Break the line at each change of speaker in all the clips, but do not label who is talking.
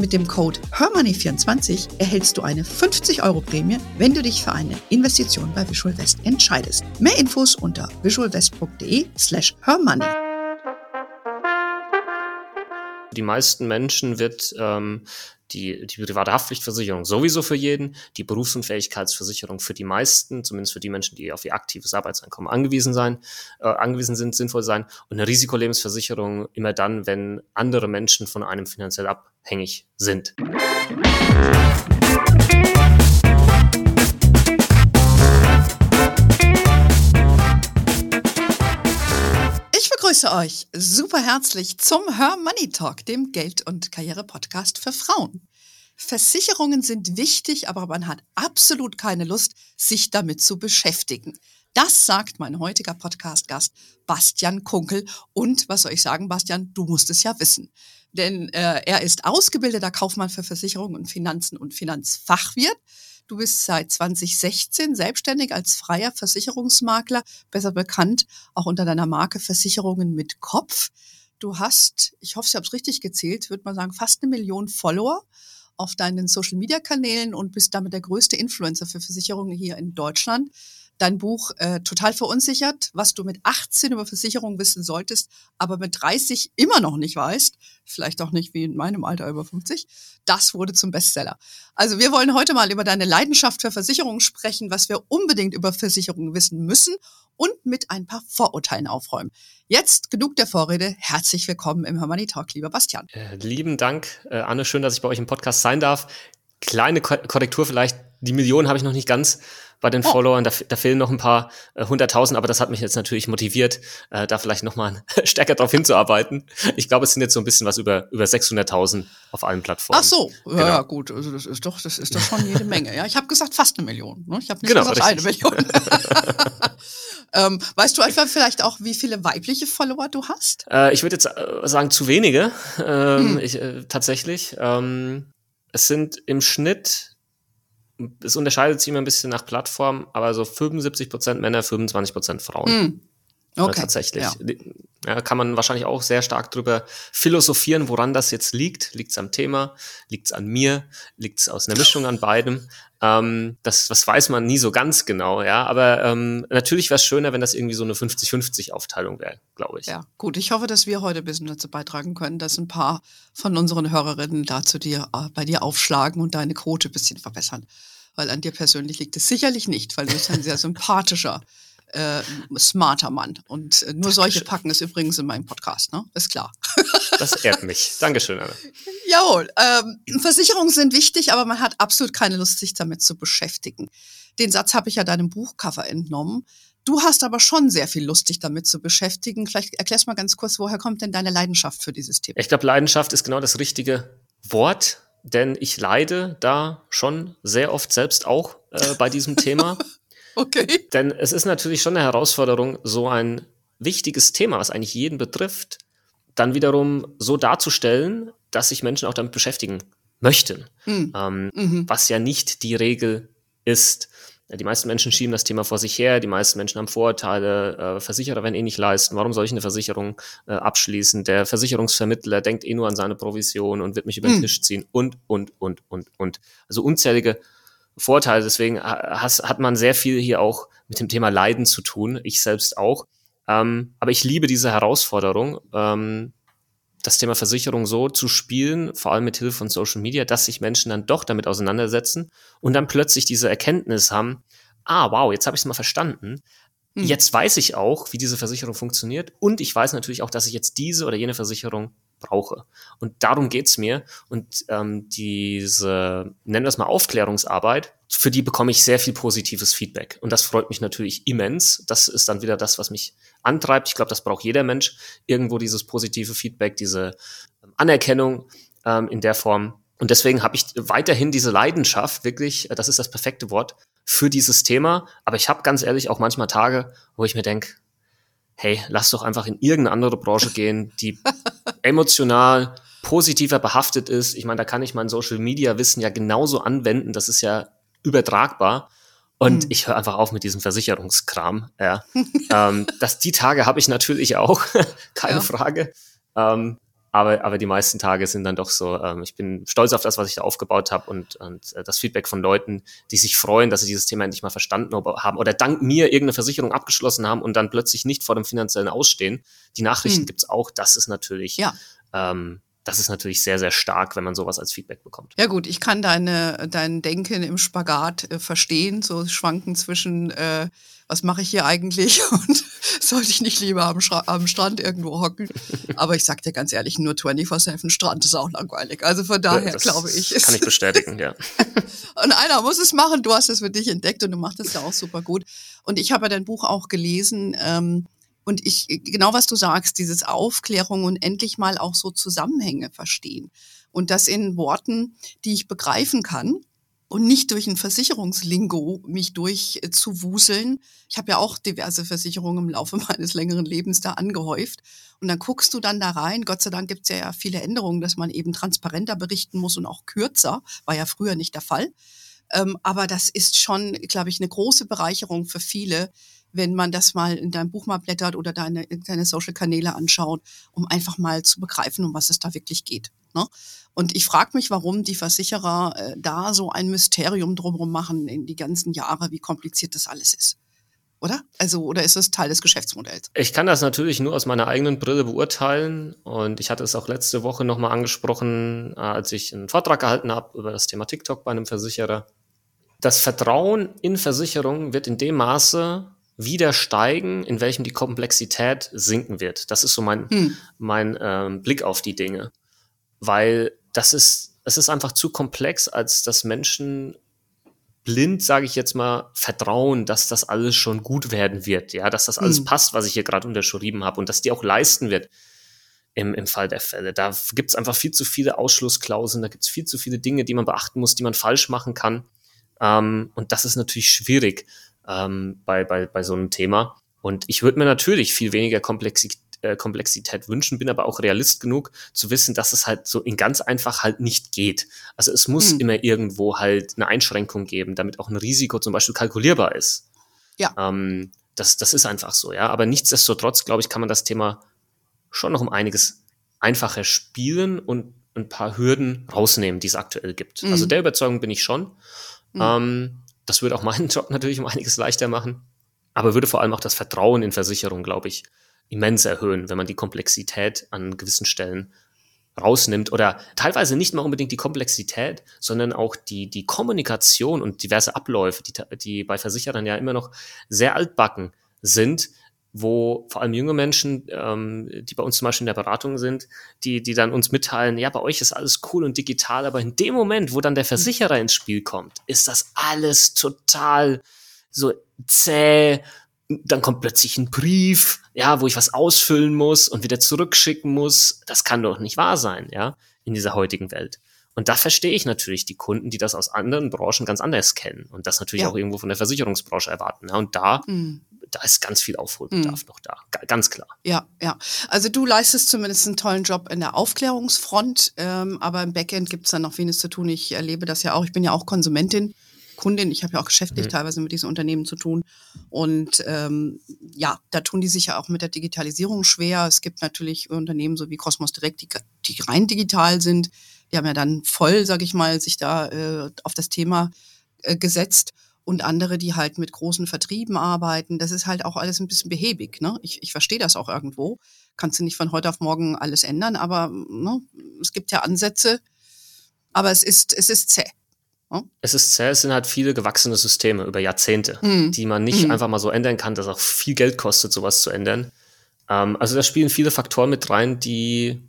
Mit dem Code HERMONEY24 erhältst du eine 50 Euro Prämie, wenn du dich für eine Investition bei Visual West entscheidest. Mehr Infos unter visualwest.de slash hermoney.
Die meisten Menschen wird ähm, die, die private Haftpflichtversicherung sowieso für jeden, die Berufsunfähigkeitsversicherung für die meisten, zumindest für die Menschen, die auf ihr aktives Arbeitseinkommen angewiesen sein, äh, angewiesen sind, sinnvoll sein und eine Risikolebensversicherung immer dann, wenn andere Menschen von einem finanziell abhängig sind.
Ich begrüße euch super herzlich zum Her Money Talk, dem Geld- und Karriere-Podcast für Frauen. Versicherungen sind wichtig, aber man hat absolut keine Lust, sich damit zu beschäftigen. Das sagt mein heutiger Podcast-Gast Bastian Kunkel. Und was soll ich sagen, Bastian, du musst es ja wissen. Denn äh, er ist ausgebildeter Kaufmann für Versicherungen und Finanzen und Finanzfachwirt. Du bist seit 2016 selbstständig als freier Versicherungsmakler, besser bekannt auch unter deiner Marke Versicherungen mit Kopf. Du hast, ich hoffe, ich habe es richtig gezählt, würde man sagen, fast eine Million Follower auf deinen Social-Media-Kanälen und bist damit der größte Influencer für Versicherungen hier in Deutschland dein Buch äh, total verunsichert, was du mit 18 über Versicherungen wissen solltest, aber mit 30 immer noch nicht weißt, vielleicht auch nicht wie in meinem Alter über 50, das wurde zum Bestseller. Also wir wollen heute mal über deine Leidenschaft für Versicherungen sprechen, was wir unbedingt über Versicherungen wissen müssen und mit ein paar Vorurteilen aufräumen. Jetzt genug der Vorrede. Herzlich willkommen im Hermoney Talk, lieber Bastian.
Äh, lieben Dank, äh, Anne. Schön, dass ich bei euch im Podcast sein darf. Kleine Korrektur vielleicht. Die Million habe ich noch nicht ganz bei den oh. Followern. Da, da, fehlen noch ein paar äh, hunderttausend, äh, aber das hat mich jetzt natürlich motiviert, äh, da vielleicht nochmal stärker drauf hinzuarbeiten. Ich glaube, es sind jetzt so ein bisschen was über, über 600.000 auf allen Plattformen.
Ach so, ja, genau. ja gut, also das ist doch, das ist doch schon jede Menge. Ja, ich habe gesagt fast eine Million. Ne? Ich habe nicht genau, gesagt richtig. eine Million. ähm, weißt du einfach vielleicht auch, wie viele weibliche Follower du hast?
Äh, ich würde jetzt äh, sagen, zu wenige. Ähm, hm. ich, äh, tatsächlich. Ähm, es sind im Schnitt es unterscheidet sich immer ein bisschen nach Plattform, aber so 75 Prozent Männer, 25 Prozent Frauen. Mm. Okay. Ja, tatsächlich. Ja. ja. kann man wahrscheinlich auch sehr stark drüber philosophieren, woran das jetzt liegt. Liegt es am Thema? Liegt es an mir? Liegt es aus einer Mischung an beidem? Ähm, das, das weiß man nie so ganz genau, ja. Aber ähm, natürlich wäre es schöner, wenn das irgendwie so eine 50-50-Aufteilung wäre, glaube ich.
Ja, gut. Ich hoffe, dass wir heute ein bisschen dazu beitragen können, dass ein paar von unseren Hörerinnen da zu dir, äh, bei dir aufschlagen und deine Quote ein bisschen verbessern weil an dir persönlich liegt es sicherlich nicht, weil du bist ein sehr sympathischer, äh, smarter Mann. Und äh, nur Dankeschön. solche packen es übrigens in meinem Podcast, ne? Ist klar.
Das ehrt mich. Dankeschön, Anna.
Jawohl. Ähm, Versicherungen sind wichtig, aber man hat absolut keine Lust, sich damit zu beschäftigen. Den Satz habe ich ja deinem Buchcover entnommen. Du hast aber schon sehr viel Lust, dich damit zu beschäftigen. Vielleicht erklärst mal ganz kurz, woher kommt denn deine Leidenschaft für dieses Thema?
Ich glaube, Leidenschaft ist genau das richtige Wort denn ich leide da schon sehr oft selbst auch äh, bei diesem Thema.
okay.
Denn es ist natürlich schon eine Herausforderung, so ein wichtiges Thema, was eigentlich jeden betrifft, dann wiederum so darzustellen, dass sich Menschen auch damit beschäftigen möchten. Mhm. Ähm, mhm. Was ja nicht die Regel ist. Die meisten Menschen schieben das Thema vor sich her, die meisten Menschen haben Vorurteile, äh, Versicherer werden eh nicht leisten, warum soll ich eine Versicherung äh, abschließen? Der Versicherungsvermittler denkt eh nur an seine Provision und wird mich über den hm. Tisch ziehen und, und, und, und, und. Also unzählige Vorteile, deswegen has, hat man sehr viel hier auch mit dem Thema Leiden zu tun, ich selbst auch. Ähm, aber ich liebe diese Herausforderung, ähm, das Thema Versicherung so zu spielen, vor allem mit Hilfe von Social Media, dass sich Menschen dann doch damit auseinandersetzen und dann plötzlich diese Erkenntnis haben, ah, wow, jetzt habe ich es mal verstanden. Hm. Jetzt weiß ich auch, wie diese Versicherung funktioniert und ich weiß natürlich auch, dass ich jetzt diese oder jene Versicherung brauche. Und darum geht's mir. Und ähm, diese, nennen wir es mal Aufklärungsarbeit, für die bekomme ich sehr viel positives Feedback. Und das freut mich natürlich immens. Das ist dann wieder das, was mich antreibt. Ich glaube, das braucht jeder Mensch. Irgendwo dieses positive Feedback, diese ähm, Anerkennung ähm, in der Form. Und deswegen habe ich weiterhin diese Leidenschaft, wirklich, das ist das perfekte Wort, für dieses Thema. Aber ich habe ganz ehrlich auch manchmal Tage, wo ich mir denke, hey, lass doch einfach in irgendeine andere Branche gehen, die emotional positiver behaftet ist. Ich meine, da kann ich mein Social Media Wissen ja genauso anwenden. Das ist ja übertragbar. Und hm. ich höre einfach auf mit diesem Versicherungskram. Ja. ähm, das, die Tage habe ich natürlich auch, keine ja. Frage. Ähm, aber, aber die meisten Tage sind dann doch so, ähm, ich bin stolz auf das, was ich da aufgebaut habe und, und äh, das Feedback von Leuten, die sich freuen, dass sie dieses Thema endlich mal verstanden haben oder dank mir irgendeine Versicherung abgeschlossen haben und dann plötzlich nicht vor dem finanziellen Ausstehen. Die Nachrichten hm. gibt's auch, das ist natürlich ja. ähm, das ist natürlich sehr, sehr stark, wenn man sowas als Feedback bekommt.
Ja gut, ich kann deine, dein Denken im Spagat äh, verstehen, so schwanken zwischen, äh, was mache ich hier eigentlich und sollte ich nicht lieber am, am Strand irgendwo hocken. Aber ich sag dir ganz ehrlich, nur 24-7 Strand ist auch langweilig. Also von daher das glaube ich.
Kann ich bestätigen, ja.
und einer muss es machen, du hast es für dich entdeckt und du machst es ja auch super gut. Und ich habe ja dein Buch auch gelesen. Ähm, und ich, genau was du sagst, dieses Aufklärung und endlich mal auch so Zusammenhänge verstehen. Und das in Worten, die ich begreifen kann und nicht durch ein Versicherungslingo mich durchzuwuseln. Ich habe ja auch diverse Versicherungen im Laufe meines längeren Lebens da angehäuft. Und dann guckst du dann da rein. Gott sei Dank gibt es ja viele Änderungen, dass man eben transparenter berichten muss und auch kürzer. War ja früher nicht der Fall. Ähm, aber das ist schon, glaube ich, eine große Bereicherung für viele, wenn man das mal in deinem Buch mal blättert oder deine, deine Social-Kanäle anschaut, um einfach mal zu begreifen, um was es da wirklich geht. Ne? Und ich frage mich, warum die Versicherer äh, da so ein Mysterium drumherum machen in die ganzen Jahre, wie kompliziert das alles ist. Oder? Also, oder ist es Teil des Geschäftsmodells?
Ich kann das natürlich nur aus meiner eigenen Brille beurteilen. Und ich hatte es auch letzte Woche nochmal angesprochen, äh, als ich einen Vortrag gehalten habe über das Thema TikTok bei einem Versicherer. Das Vertrauen in Versicherungen wird in dem Maße wieder steigen, in welchem die Komplexität sinken wird. Das ist so mein, hm. mein ähm, Blick auf die Dinge. Weil das ist, es ist einfach zu komplex, als dass Menschen blind, sage ich jetzt mal, vertrauen, dass das alles schon gut werden wird, ja, dass das alles hm. passt, was ich hier gerade unterschrieben habe und dass die auch leisten wird im, im Fall der Fälle. Da gibt es einfach viel zu viele Ausschlussklauseln, da gibt es viel zu viele Dinge, die man beachten muss, die man falsch machen kann. Ähm, und das ist natürlich schwierig ähm, bei, bei, bei so einem Thema. Und ich würde mir natürlich viel weniger Komplexität, äh, Komplexität wünschen, bin aber auch realist genug zu wissen, dass es halt so in ganz einfach halt nicht geht. Also es muss hm. immer irgendwo halt eine Einschränkung geben, damit auch ein Risiko zum Beispiel kalkulierbar ist. Ja. Ähm, das, das ist einfach so, ja. Aber nichtsdestotrotz, glaube ich, kann man das Thema schon noch um einiges einfacher spielen und ein paar Hürden rausnehmen, die es aktuell gibt. Mhm. Also der Überzeugung bin ich schon. Mhm. Ähm, das würde auch meinen Job natürlich um einiges leichter machen, aber würde vor allem auch das Vertrauen in Versicherungen, glaube ich, immens erhöhen, wenn man die Komplexität an gewissen Stellen rausnimmt oder teilweise nicht mal unbedingt die Komplexität, sondern auch die, die Kommunikation und diverse Abläufe, die, die bei Versicherern ja immer noch sehr altbacken sind, wo vor allem junge Menschen, ähm, die bei uns zum Beispiel in der Beratung sind, die, die dann uns mitteilen, ja, bei euch ist alles cool und digital, aber in dem Moment, wo dann der Versicherer ins Spiel kommt, ist das alles total so zäh. Dann kommt plötzlich ein Brief, ja, wo ich was ausfüllen muss und wieder zurückschicken muss. Das kann doch nicht wahr sein, ja, in dieser heutigen Welt. Und da verstehe ich natürlich die Kunden, die das aus anderen Branchen ganz anders kennen und das natürlich ja. auch irgendwo von der Versicherungsbranche erwarten. Ja, und da mhm da ist ganz viel Aufholbedarf mhm. noch da, ganz klar.
Ja, ja. Also du leistest zumindest einen tollen Job in der Aufklärungsfront, ähm, aber im Backend gibt es dann noch wenig zu tun. Ich erlebe das ja auch. Ich bin ja auch Konsumentin. Kundin, ich habe ja auch geschäftlich mhm. teilweise mit diesen Unternehmen zu tun. Und ähm, ja, da tun die sich ja auch mit der Digitalisierung schwer. Es gibt natürlich Unternehmen so wie Cosmos Direct, die, die rein digital sind. Die haben ja dann voll, sage ich mal, sich da äh, auf das Thema äh, gesetzt und andere, die halt mit großen Vertrieben arbeiten. Das ist halt auch alles ein bisschen behäbig. Ne? Ich, ich verstehe das auch irgendwo. Kannst du nicht von heute auf morgen alles ändern, aber ne, es gibt ja Ansätze. Aber es ist, es ist zäh.
Ne? Es ist zäh, es sind halt viele gewachsene Systeme über Jahrzehnte, mhm. die man nicht mhm. einfach mal so ändern kann, das auch viel Geld kostet, sowas zu ändern. Ähm, also da spielen viele Faktoren mit rein, die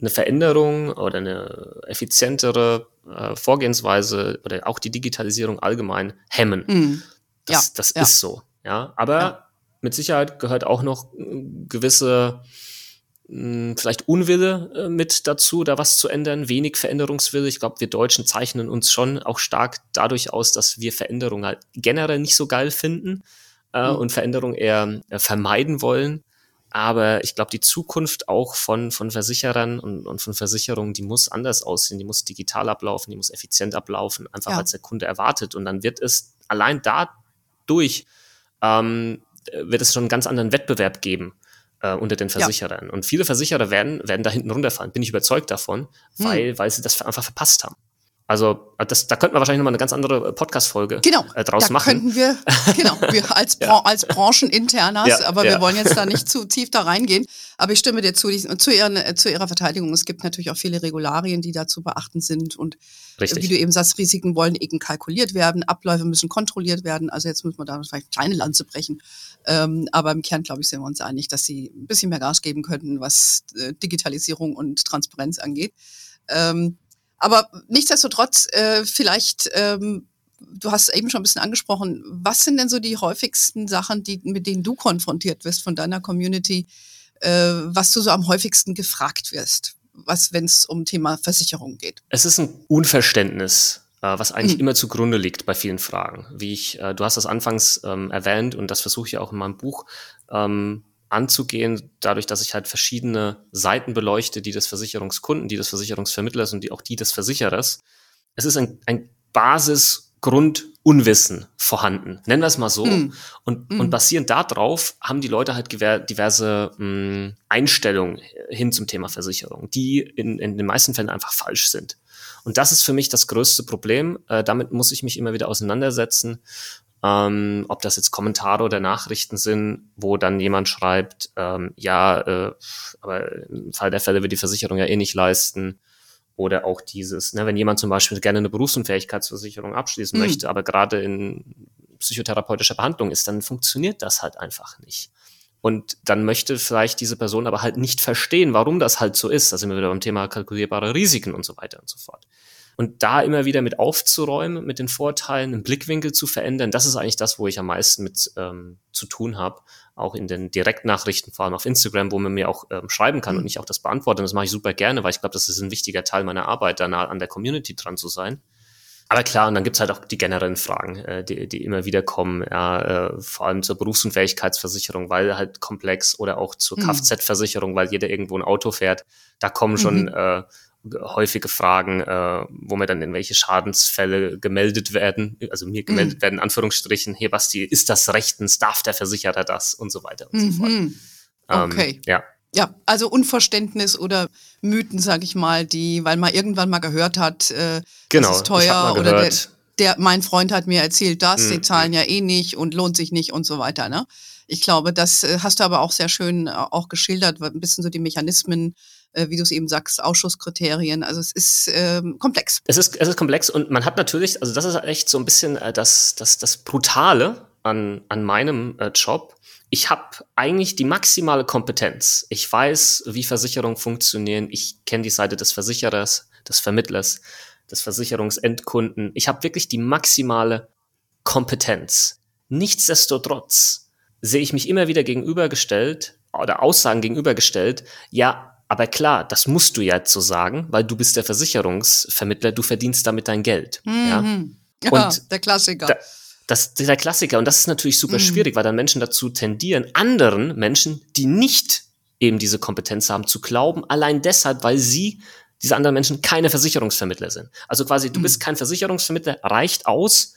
eine Veränderung oder eine effizientere äh, Vorgehensweise oder auch die Digitalisierung allgemein hemmen. Mhm. Das, ja, das ja. ist so. Ja, aber ja. mit Sicherheit gehört auch noch gewisse hm, vielleicht Unwille äh, mit dazu, da was zu ändern, wenig Veränderungswille. Ich glaube, wir Deutschen zeichnen uns schon auch stark dadurch aus, dass wir Veränderungen halt generell nicht so geil finden äh, mhm. und Veränderungen eher äh, vermeiden wollen. Aber ich glaube, die Zukunft auch von, von Versicherern und, und von Versicherungen, die muss anders aussehen, die muss digital ablaufen, die muss effizient ablaufen, einfach ja. als der Kunde erwartet. Und dann wird es allein dadurch, ähm, wird es schon einen ganz anderen Wettbewerb geben äh, unter den Versicherern. Ja. Und viele Versicherer werden, werden da hinten runterfallen, bin ich überzeugt davon, hm. weil, weil sie das einfach verpasst haben. Also das, da könnten wir wahrscheinlich nochmal eine ganz andere äh, Podcast-Folge
genau, äh, draus da machen. Könnten wir, genau, wir als, Bra ja. als Brancheninternas, ja, aber ja. wir wollen jetzt da nicht zu tief da reingehen. Aber ich stimme dir zu, die, zu, ihren, äh, zu ihrer Verteidigung. Es gibt natürlich auch viele Regularien, die da zu beachten sind. Und Richtig. wie du eben sagst, Risiken wollen eben kalkuliert werden, Abläufe müssen kontrolliert werden. Also jetzt müssen wir da vielleicht kleine Lanze brechen. Ähm, aber im Kern, glaube ich, sind wir uns einig, dass sie ein bisschen mehr Gas geben könnten, was äh, Digitalisierung und Transparenz angeht. Ähm, aber nichtsdestotrotz, äh, vielleicht, ähm, du hast eben schon ein bisschen angesprochen, was sind denn so die häufigsten Sachen, die, mit denen du konfrontiert wirst von deiner Community, äh, was du so am häufigsten gefragt wirst, was, wenn es um Thema Versicherung geht?
Es ist ein Unverständnis äh, was eigentlich mhm. immer zugrunde liegt bei vielen Fragen. Wie ich, äh, du hast das anfangs ähm, erwähnt und das versuche ich auch in meinem Buch ähm, anzugehen, dadurch, dass ich halt verschiedene Seiten beleuchte, die des Versicherungskunden, die des Versicherungsvermittlers und die auch die des Versicherers. Es ist ein, ein Basisgrundunwissen vorhanden, nennen wir es mal so. Mm. Und, mm. und basierend darauf haben die Leute halt diverse mh, hm, Einstellungen hin zum Thema Versicherung, die in, in den meisten Fällen einfach falsch sind. Und das ist für mich das größte Problem. Äh, damit muss ich mich immer wieder auseinandersetzen ähm, ob das jetzt Kommentare oder Nachrichten sind, wo dann jemand schreibt, ähm, ja, äh, aber im Fall der Fälle wird die Versicherung ja eh nicht leisten. Oder auch dieses, ne, wenn jemand zum Beispiel gerne eine Berufsunfähigkeitsversicherung abschließen mhm. möchte, aber gerade in psychotherapeutischer Behandlung ist, dann funktioniert das halt einfach nicht. Und dann möchte vielleicht diese Person aber halt nicht verstehen, warum das halt so ist. Da sind wir wieder beim Thema kalkulierbare Risiken und so weiter und so fort. Und da immer wieder mit aufzuräumen, mit den Vorteilen, einen Blickwinkel zu verändern, das ist eigentlich das, wo ich am meisten mit ähm, zu tun habe. Auch in den Direktnachrichten, vor allem auf Instagram, wo man mir auch ähm, schreiben kann mhm. und ich auch das beantworte. Und das mache ich super gerne, weil ich glaube, das ist ein wichtiger Teil meiner Arbeit, da nah an der Community dran zu sein. Aber klar, und dann gibt's halt auch die generellen Fragen, äh, die, die immer wieder kommen, ja, äh, vor allem zur Berufsunfähigkeitsversicherung, weil halt komplex oder auch zur mhm. Kfz-Versicherung, weil jeder irgendwo ein Auto fährt. Da kommen schon mhm. äh, häufige Fragen, äh, wo mir dann in welche Schadensfälle gemeldet werden, also mir gemeldet mhm. werden, in Anführungsstrichen, hier Basti, ist das rechtens, darf der Versicherer das und so weiter und mhm. so fort. Mhm.
Ähm, okay. Ja. Ja, also Unverständnis oder Mythen, sag ich mal, die, weil man irgendwann mal gehört hat, äh, genau, das ist teuer oder der, der, mein Freund hat mir erzählt das, mhm. die zahlen ja eh nicht und lohnt sich nicht und so weiter. Ne? Ich glaube, das äh, hast du aber auch sehr schön äh, auch geschildert, ein bisschen so die Mechanismen, wie du es eben sagst, Ausschusskriterien. Also es ist ähm, komplex.
Es ist, es ist komplex und man hat natürlich, also das ist echt so ein bisschen äh, das, das, das Brutale an, an meinem äh, Job. Ich habe eigentlich die maximale Kompetenz. Ich weiß, wie Versicherungen funktionieren. Ich kenne die Seite des Versicherers, des Vermittlers, des Versicherungsendkunden. Ich habe wirklich die maximale Kompetenz. Nichtsdestotrotz sehe ich mich immer wieder gegenübergestellt oder Aussagen gegenübergestellt, ja, aber klar, das musst du jetzt so sagen, weil du bist der Versicherungsvermittler, du verdienst damit dein Geld. Mhm.
Ja? ja, und der Klassiker. Da,
das ist der Klassiker und das ist natürlich super mhm. schwierig, weil dann Menschen dazu tendieren, anderen Menschen, die nicht eben diese Kompetenz haben, zu glauben, allein deshalb, weil sie diese anderen Menschen keine Versicherungsvermittler sind. Also quasi, du mhm. bist kein Versicherungsvermittler, reicht aus,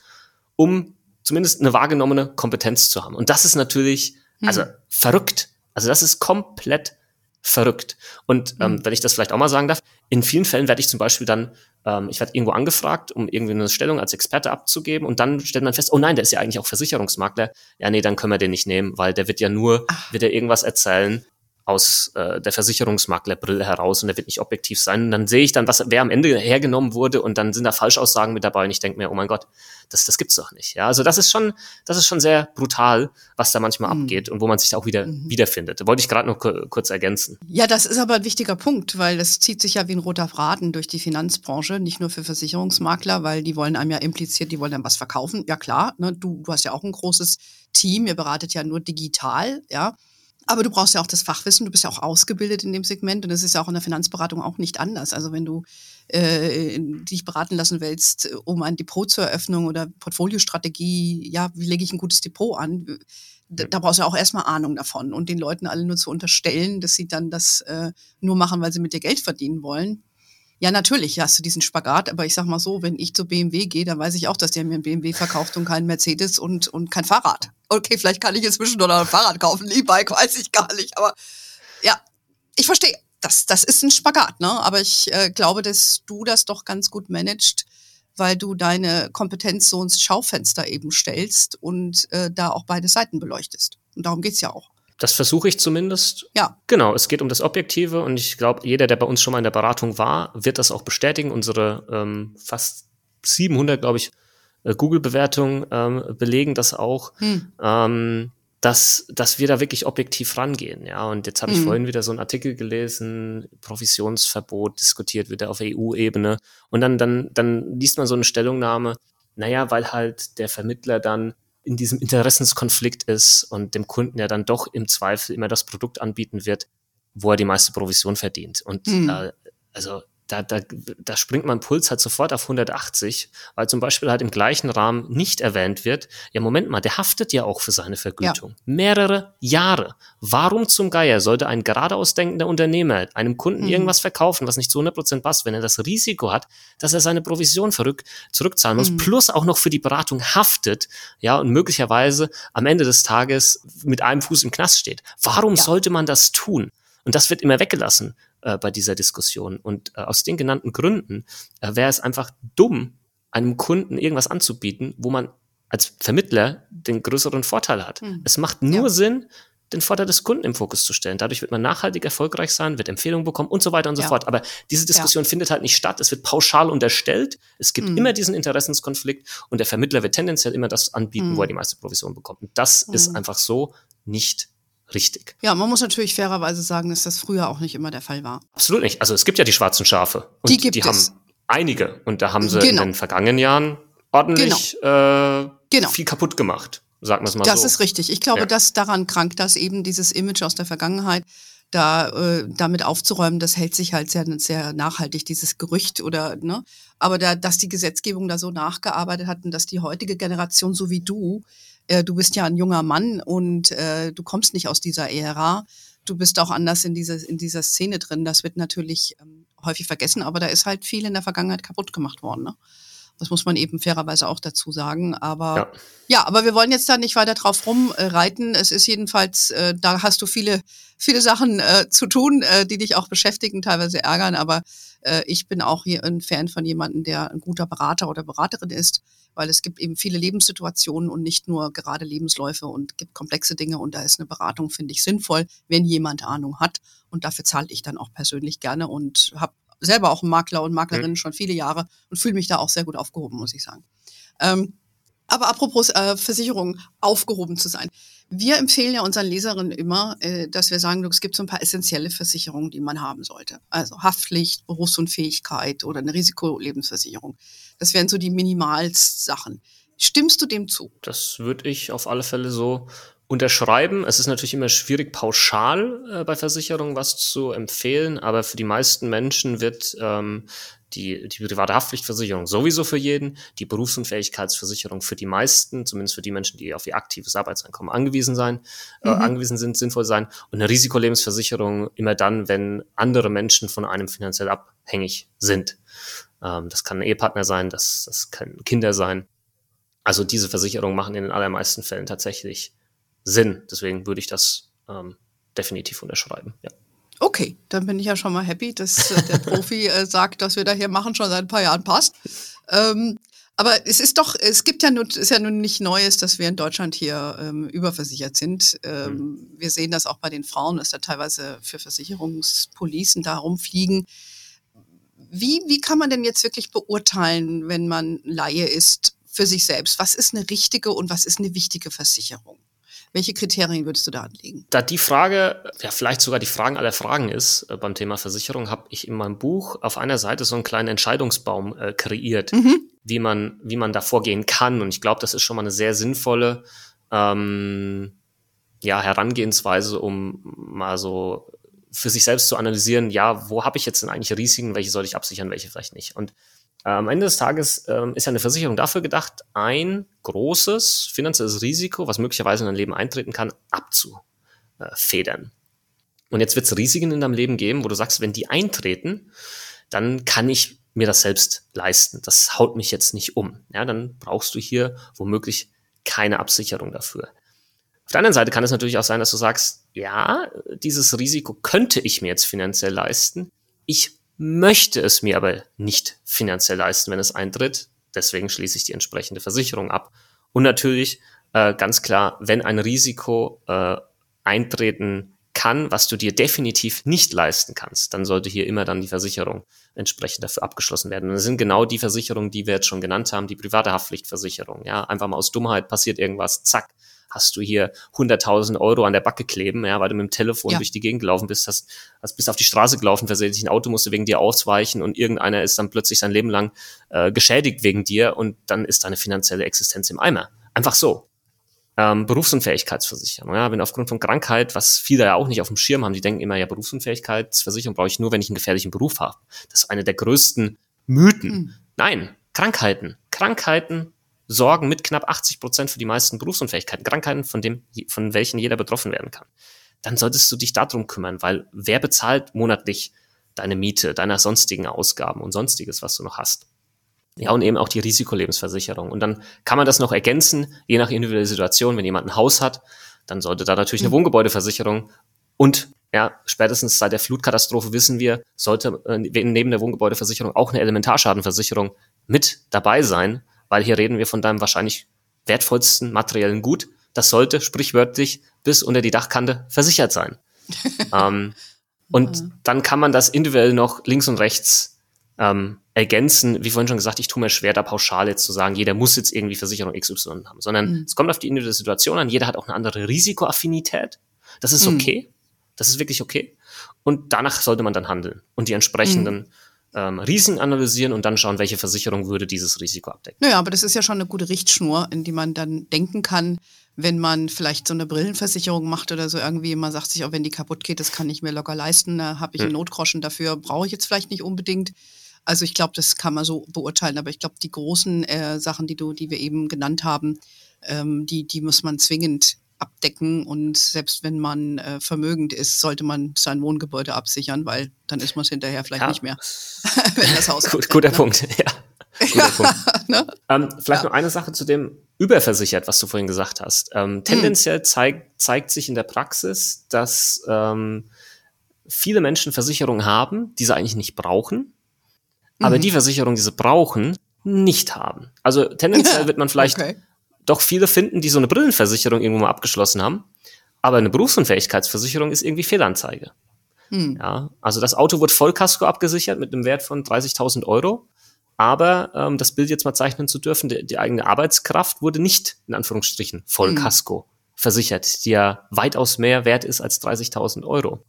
um zumindest eine wahrgenommene Kompetenz zu haben. Und das ist natürlich, also mhm. verrückt. Also das ist komplett verrückt. Und ähm, mhm. wenn ich das vielleicht auch mal sagen darf, in vielen Fällen werde ich zum Beispiel dann, ähm, ich werde irgendwo angefragt, um irgendwie eine Stellung als Experte abzugeben und dann stellt man fest, oh nein, der ist ja eigentlich auch Versicherungsmakler. Ja, nee, dann können wir den nicht nehmen, weil der wird ja nur, Ach. wird er irgendwas erzählen, aus äh, der Versicherungsmaklerbrille heraus und der wird nicht objektiv sein. Und dann sehe ich dann, was wer am Ende hergenommen wurde und dann sind da Falschaussagen mit dabei und ich denke mir, oh mein Gott, das, das gibt's doch nicht. Ja, also das ist schon, das ist schon sehr brutal, was da manchmal mhm. abgeht und wo man sich da auch wieder mhm. wiederfindet. Wollte ich gerade noch kurz ergänzen.
Ja, das ist aber ein wichtiger Punkt, weil das zieht sich ja wie ein roter Faden durch die Finanzbranche, nicht nur für Versicherungsmakler, weil die wollen einem ja impliziert, die wollen dann was verkaufen. Ja klar, ne, du, du hast ja auch ein großes Team, ihr beratet ja nur digital, ja. Aber du brauchst ja auch das Fachwissen, du bist ja auch ausgebildet in dem Segment und das ist ja auch in der Finanzberatung auch nicht anders. Also wenn du äh, dich beraten lassen willst, um ein Depot zur Eröffnung oder Portfoliostrategie, ja, wie lege ich ein gutes Depot an? Da, da brauchst du ja auch erstmal Ahnung davon. Und den Leuten alle nur zu unterstellen, dass sie dann das äh, nur machen, weil sie mit dir Geld verdienen wollen, ja, natürlich hast du diesen Spagat, aber ich sag mal so, wenn ich zu BMW gehe, dann weiß ich auch, dass der mir einen BMW verkauft und keinen Mercedes und, und kein Fahrrad. Okay, vielleicht kann ich inzwischen noch ein Fahrrad kaufen, E-Bike, weiß ich gar nicht. Aber ja, ich verstehe. Das, das ist ein Spagat, ne? Aber ich äh, glaube, dass du das doch ganz gut managst, weil du deine Kompetenz so ins Schaufenster eben stellst und äh, da auch beide Seiten beleuchtest. Und darum geht's ja auch.
Das versuche ich zumindest.
Ja.
Genau, es geht um das Objektive und ich glaube, jeder, der bei uns schon mal in der Beratung war, wird das auch bestätigen. Unsere ähm, fast 700, glaube ich, äh, Google-Bewertungen ähm, belegen das auch, hm. ähm, dass, dass wir da wirklich objektiv rangehen. Ja, und jetzt habe ich hm. vorhin wieder so einen Artikel gelesen, Provisionsverbot diskutiert wird auf EU-Ebene. Und dann, dann, dann liest man so eine Stellungnahme, naja, weil halt der Vermittler dann in diesem Interessenskonflikt ist und dem Kunden ja dann doch im Zweifel immer das Produkt anbieten wird, wo er die meiste Provision verdient. Und mhm. äh, also da, da, da springt mein Puls halt sofort auf 180, weil zum Beispiel halt im gleichen Rahmen nicht erwähnt wird, ja Moment mal, der haftet ja auch für seine Vergütung. Ja. Mehrere Jahre. Warum zum Geier sollte ein geradeaus denkender Unternehmer einem Kunden mhm. irgendwas verkaufen, was nicht zu 100% passt, wenn er das Risiko hat, dass er seine Provision verrück, zurückzahlen muss, mhm. plus auch noch für die Beratung haftet, ja, und möglicherweise am Ende des Tages mit einem Fuß im Knast steht. Warum ja. sollte man das tun? Und das wird immer weggelassen äh, bei dieser Diskussion. Und äh, aus den genannten Gründen äh, wäre es einfach dumm, einem Kunden irgendwas anzubieten, wo man als Vermittler den größeren Vorteil hat. Mhm. Es macht nur ja. Sinn, den Vorteil des Kunden im Fokus zu stellen. Dadurch wird man nachhaltig erfolgreich sein, wird Empfehlungen bekommen und so weiter und so ja. fort. Aber diese Diskussion ja. findet halt nicht statt. Es wird pauschal unterstellt. Es gibt mhm. immer diesen Interessenskonflikt und der Vermittler wird tendenziell immer das anbieten, mhm. wo er die meiste Provision bekommt. Und das ist hm. einfach so nicht richtig.
Ja, man muss natürlich fairerweise sagen, dass das früher auch nicht immer der Fall war.
Absolut nicht. Also es gibt ja die schwarzen Schafe. Und die gibt die es. haben einige. Und da haben sie genau. in den vergangenen Jahren ordentlich genau. Äh, genau. viel kaputt gemacht. Sagen wir es mal
das
so.
Das ist richtig. Ich glaube, ja. dass daran krankt, dass eben dieses Image aus der Vergangenheit da äh, damit aufzuräumen, das hält sich halt sehr, sehr nachhaltig, dieses Gerücht oder, ne? Aber da, dass die Gesetzgebung da so nachgearbeitet hat und dass die heutige Generation, so wie du, äh, du bist ja ein junger Mann und äh, du kommst nicht aus dieser Ära. Du bist auch anders in dieser, in dieser Szene drin. Das wird natürlich ähm, häufig vergessen, aber da ist halt viel in der Vergangenheit kaputt gemacht worden. Ne? Das muss man eben fairerweise auch dazu sagen. Aber ja, ja aber wir wollen jetzt da nicht weiter drauf rumreiten. Es ist jedenfalls, äh, da hast du viele, viele Sachen äh, zu tun, äh, die dich auch beschäftigen, teilweise ärgern. Aber äh, ich bin auch hier ein Fan von jemandem, der ein guter Berater oder Beraterin ist, weil es gibt eben viele Lebenssituationen und nicht nur gerade Lebensläufe und gibt komplexe Dinge. Und da ist eine Beratung, finde ich, sinnvoll, wenn jemand Ahnung hat. Und dafür zahle ich dann auch persönlich gerne und habe selber auch Makler und Maklerinnen mhm. schon viele Jahre und fühle mich da auch sehr gut aufgehoben, muss ich sagen. Ähm, aber apropos äh, Versicherung, aufgehoben zu sein. Wir empfehlen ja unseren Leserinnen immer, äh, dass wir sagen, es gibt so ein paar essentielle Versicherungen, die man haben sollte. Also Haftpflicht, Berufsunfähigkeit oder eine Risikolebensversicherung. Das wären so die Minimalsachen. Stimmst du dem zu?
Das würde ich auf alle Fälle so unterschreiben. Es ist natürlich immer schwierig, pauschal äh, bei Versicherungen was zu empfehlen, aber für die meisten Menschen wird ähm, die, die private Haftpflichtversicherung sowieso für jeden, die Berufsunfähigkeitsversicherung für die meisten, zumindest für die Menschen, die auf ihr aktives Arbeitseinkommen angewiesen sein, äh, mhm. äh, angewiesen sind, sinnvoll sein. Und eine Risikolebensversicherung immer dann, wenn andere Menschen von einem finanziell abhängig sind. Ähm, das kann ein Ehepartner sein, das, das können Kinder sein. Also diese Versicherungen machen in den allermeisten Fällen tatsächlich Sinn. Deswegen würde ich das ähm, definitiv unterschreiben. Ja.
Okay, dann bin ich ja schon mal happy, dass äh, der Profi äh, sagt, dass wir da hier machen, schon seit ein paar Jahren passt. Ähm, aber es ist doch, es gibt ja nun, ist ja nun nicht Neues, dass wir in Deutschland hier ähm, überversichert sind. Ähm, mhm. Wir sehen das auch bei den Frauen, dass da teilweise für Versicherungspolicen da rumfliegen. Wie, wie kann man denn jetzt wirklich beurteilen, wenn man Laie ist, für sich selbst? Was ist eine richtige und was ist eine wichtige Versicherung? Welche Kriterien würdest du da anlegen?
Da die Frage, ja vielleicht sogar die Fragen aller Fragen ist äh, beim Thema Versicherung, habe ich in meinem Buch auf einer Seite so einen kleinen Entscheidungsbaum äh, kreiert, mhm. wie man wie man da vorgehen kann. Und ich glaube, das ist schon mal eine sehr sinnvolle ähm, ja, Herangehensweise, um mal so für sich selbst zu analysieren, ja, wo habe ich jetzt denn eigentlich Risiken, welche soll ich absichern, welche vielleicht nicht. Und am Ende des Tages ähm, ist ja eine Versicherung dafür gedacht, ein großes finanzielles Risiko, was möglicherweise in dein Leben eintreten kann, abzufedern. Und jetzt wird es Risiken in deinem Leben geben, wo du sagst, wenn die eintreten, dann kann ich mir das selbst leisten. Das haut mich jetzt nicht um. Ja, dann brauchst du hier womöglich keine Absicherung dafür. Auf der anderen Seite kann es natürlich auch sein, dass du sagst, ja, dieses Risiko könnte ich mir jetzt finanziell leisten. Ich möchte es mir aber nicht finanziell leisten, wenn es eintritt. Deswegen schließe ich die entsprechende Versicherung ab. Und natürlich äh, ganz klar, wenn ein Risiko äh, eintreten kann, was du dir definitiv nicht leisten kannst, dann sollte hier immer dann die Versicherung entsprechend dafür abgeschlossen werden. Und das sind genau die Versicherungen, die wir jetzt schon genannt haben, die private Haftpflichtversicherung. Ja, einfach mal aus Dummheit passiert irgendwas, zack, hast du hier 100.000 Euro an der Backe kleben, ja, weil du mit dem Telefon ja. durch die Gegend gelaufen bist, hast, hast bist auf die Straße gelaufen, versehentlich ein Auto musste wegen dir ausweichen und irgendeiner ist dann plötzlich sein Leben lang äh, geschädigt wegen dir und dann ist deine finanzielle Existenz im Eimer. Einfach so. Ähm, Berufsunfähigkeitsversicherung. Ja, wenn aufgrund von Krankheit, was viele ja auch nicht auf dem Schirm haben, die denken immer, ja, Berufsunfähigkeitsversicherung brauche ich nur, wenn ich einen gefährlichen Beruf habe. Das ist eine der größten Mythen. Mhm. Nein, Krankheiten. Krankheiten sorgen mit knapp 80 Prozent für die meisten Berufsunfähigkeiten, Krankheiten, von, dem, von welchen jeder betroffen werden kann. Dann solltest du dich darum kümmern, weil wer bezahlt monatlich deine Miete, deiner sonstigen Ausgaben und sonstiges, was du noch hast? Ja, und eben auch die Risikolebensversicherung. Und dann kann man das noch ergänzen, je nach individueller Situation. Wenn jemand ein Haus hat, dann sollte da natürlich eine mhm. Wohngebäudeversicherung und ja, spätestens seit der Flutkatastrophe wissen wir, sollte äh, neben der Wohngebäudeversicherung auch eine Elementarschadenversicherung mit dabei sein, weil hier reden wir von deinem wahrscheinlich wertvollsten materiellen Gut. Das sollte sprichwörtlich bis unter die Dachkante versichert sein. ähm, und mhm. dann kann man das individuell noch links und rechts ähm, ergänzen. Wie vorhin schon gesagt, ich tue mir schwer, da pauschal jetzt zu sagen, jeder muss jetzt irgendwie Versicherung XY haben, sondern mhm. es kommt auf die individuelle Situation an. Jeder hat auch eine andere Risikoaffinität. Das ist mhm. okay. Das ist wirklich okay. Und danach sollte man dann handeln und die entsprechenden mhm ähm, Risiken analysieren und dann schauen, welche Versicherung würde dieses Risiko abdecken.
Naja, aber das ist ja schon eine gute Richtschnur, in die man dann denken kann, wenn man vielleicht so eine Brillenversicherung macht oder so irgendwie, man sagt sich, auch wenn die kaputt geht, das kann ich mir locker leisten, da habe ich einen hm. Notgroschen dafür, brauche ich jetzt vielleicht nicht unbedingt. Also ich glaube, das kann man so beurteilen, aber ich glaube, die großen äh, Sachen, die du, die wir eben genannt haben, ähm, die, die muss man zwingend abdecken und selbst wenn man äh, vermögend ist, sollte man sein Wohngebäude absichern, weil dann ist man es hinterher vielleicht ja. nicht mehr,
wenn das Haus Gut, Guter ne? Punkt, ja. Guter Punkt. ne? ähm, vielleicht ja. noch eine Sache zu dem überversichert, was du vorhin gesagt hast. Ähm, tendenziell hm. zeig, zeigt sich in der Praxis, dass ähm, viele Menschen Versicherungen haben, die sie eigentlich nicht brauchen, aber mhm. die Versicherungen, die sie brauchen, nicht haben. Also tendenziell wird man vielleicht okay doch viele finden, die so eine Brillenversicherung irgendwo mal abgeschlossen haben. Aber eine Berufsunfähigkeitsversicherung ist irgendwie Fehlanzeige. Hm. Ja, also das Auto wird Vollkasko abgesichert mit einem Wert von 30.000 Euro. Aber ähm, das Bild jetzt mal zeichnen zu dürfen, die, die eigene Arbeitskraft wurde nicht in Anführungsstrichen Vollkasko hm. versichert, die ja weitaus mehr wert ist als 30.000 Euro.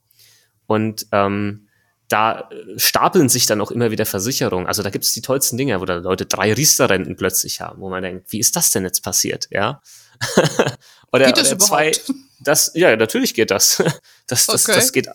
Und ähm, da äh, stapeln sich dann auch immer wieder Versicherungen. Also da gibt es die tollsten Dinge, wo da Leute drei Riester-Renten plötzlich haben, wo man denkt, wie ist das denn jetzt passiert, ja? oder, geht das oder zwei, das, ja, natürlich geht das. das, das, okay. das geht.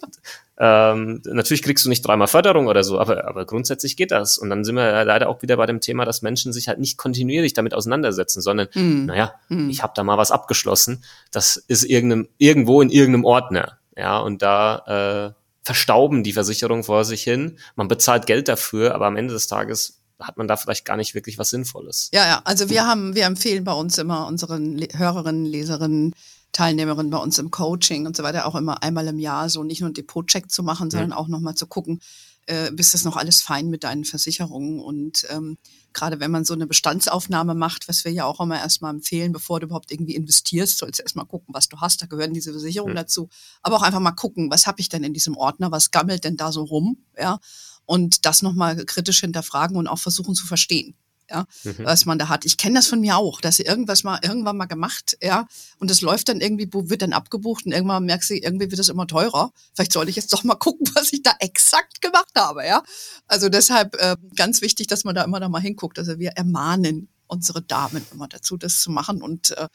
Ähm, natürlich kriegst du nicht dreimal Förderung oder so, aber, aber grundsätzlich geht das. Und dann sind wir leider auch wieder bei dem Thema, dass Menschen sich halt nicht kontinuierlich damit auseinandersetzen, sondern, mm. naja, mm. ich habe da mal was abgeschlossen. Das ist irgendeinem, irgendwo in irgendeinem Ordner. Ja, und da äh, verstauben die Versicherungen vor sich hin. Man bezahlt Geld dafür, aber am Ende des Tages hat man da vielleicht gar nicht wirklich was Sinnvolles.
Ja, ja, also wir haben, wir empfehlen bei uns immer unseren Hörerinnen, Leserinnen, Teilnehmerinnen bei uns im Coaching und so weiter auch immer einmal im Jahr so nicht nur einen Depotcheck zu machen, sondern mhm. auch nochmal zu gucken, äh, bist das noch alles fein mit deinen Versicherungen und ähm, gerade wenn man so eine Bestandsaufnahme macht, was wir ja auch immer erstmal empfehlen, bevor du überhaupt irgendwie investierst, sollst du erstmal gucken, was du hast. Da gehören diese Versicherungen mhm. dazu. Aber auch einfach mal gucken, was habe ich denn in diesem Ordner, was gammelt denn da so rum, ja? Und das nochmal kritisch hinterfragen und auch versuchen zu verstehen ja, mhm. was man da hat. Ich kenne das von mir auch, dass sie irgendwas mal irgendwann mal gemacht, ja, und das läuft dann irgendwie, wird dann abgebucht und irgendwann merkst du, irgendwie wird das immer teurer. Vielleicht sollte ich jetzt doch mal gucken, was ich da exakt gemacht habe, ja. Also deshalb äh, ganz wichtig, dass man da immer da mal hinguckt. Also wir ermahnen unsere Damen immer dazu, das zu machen. Und äh,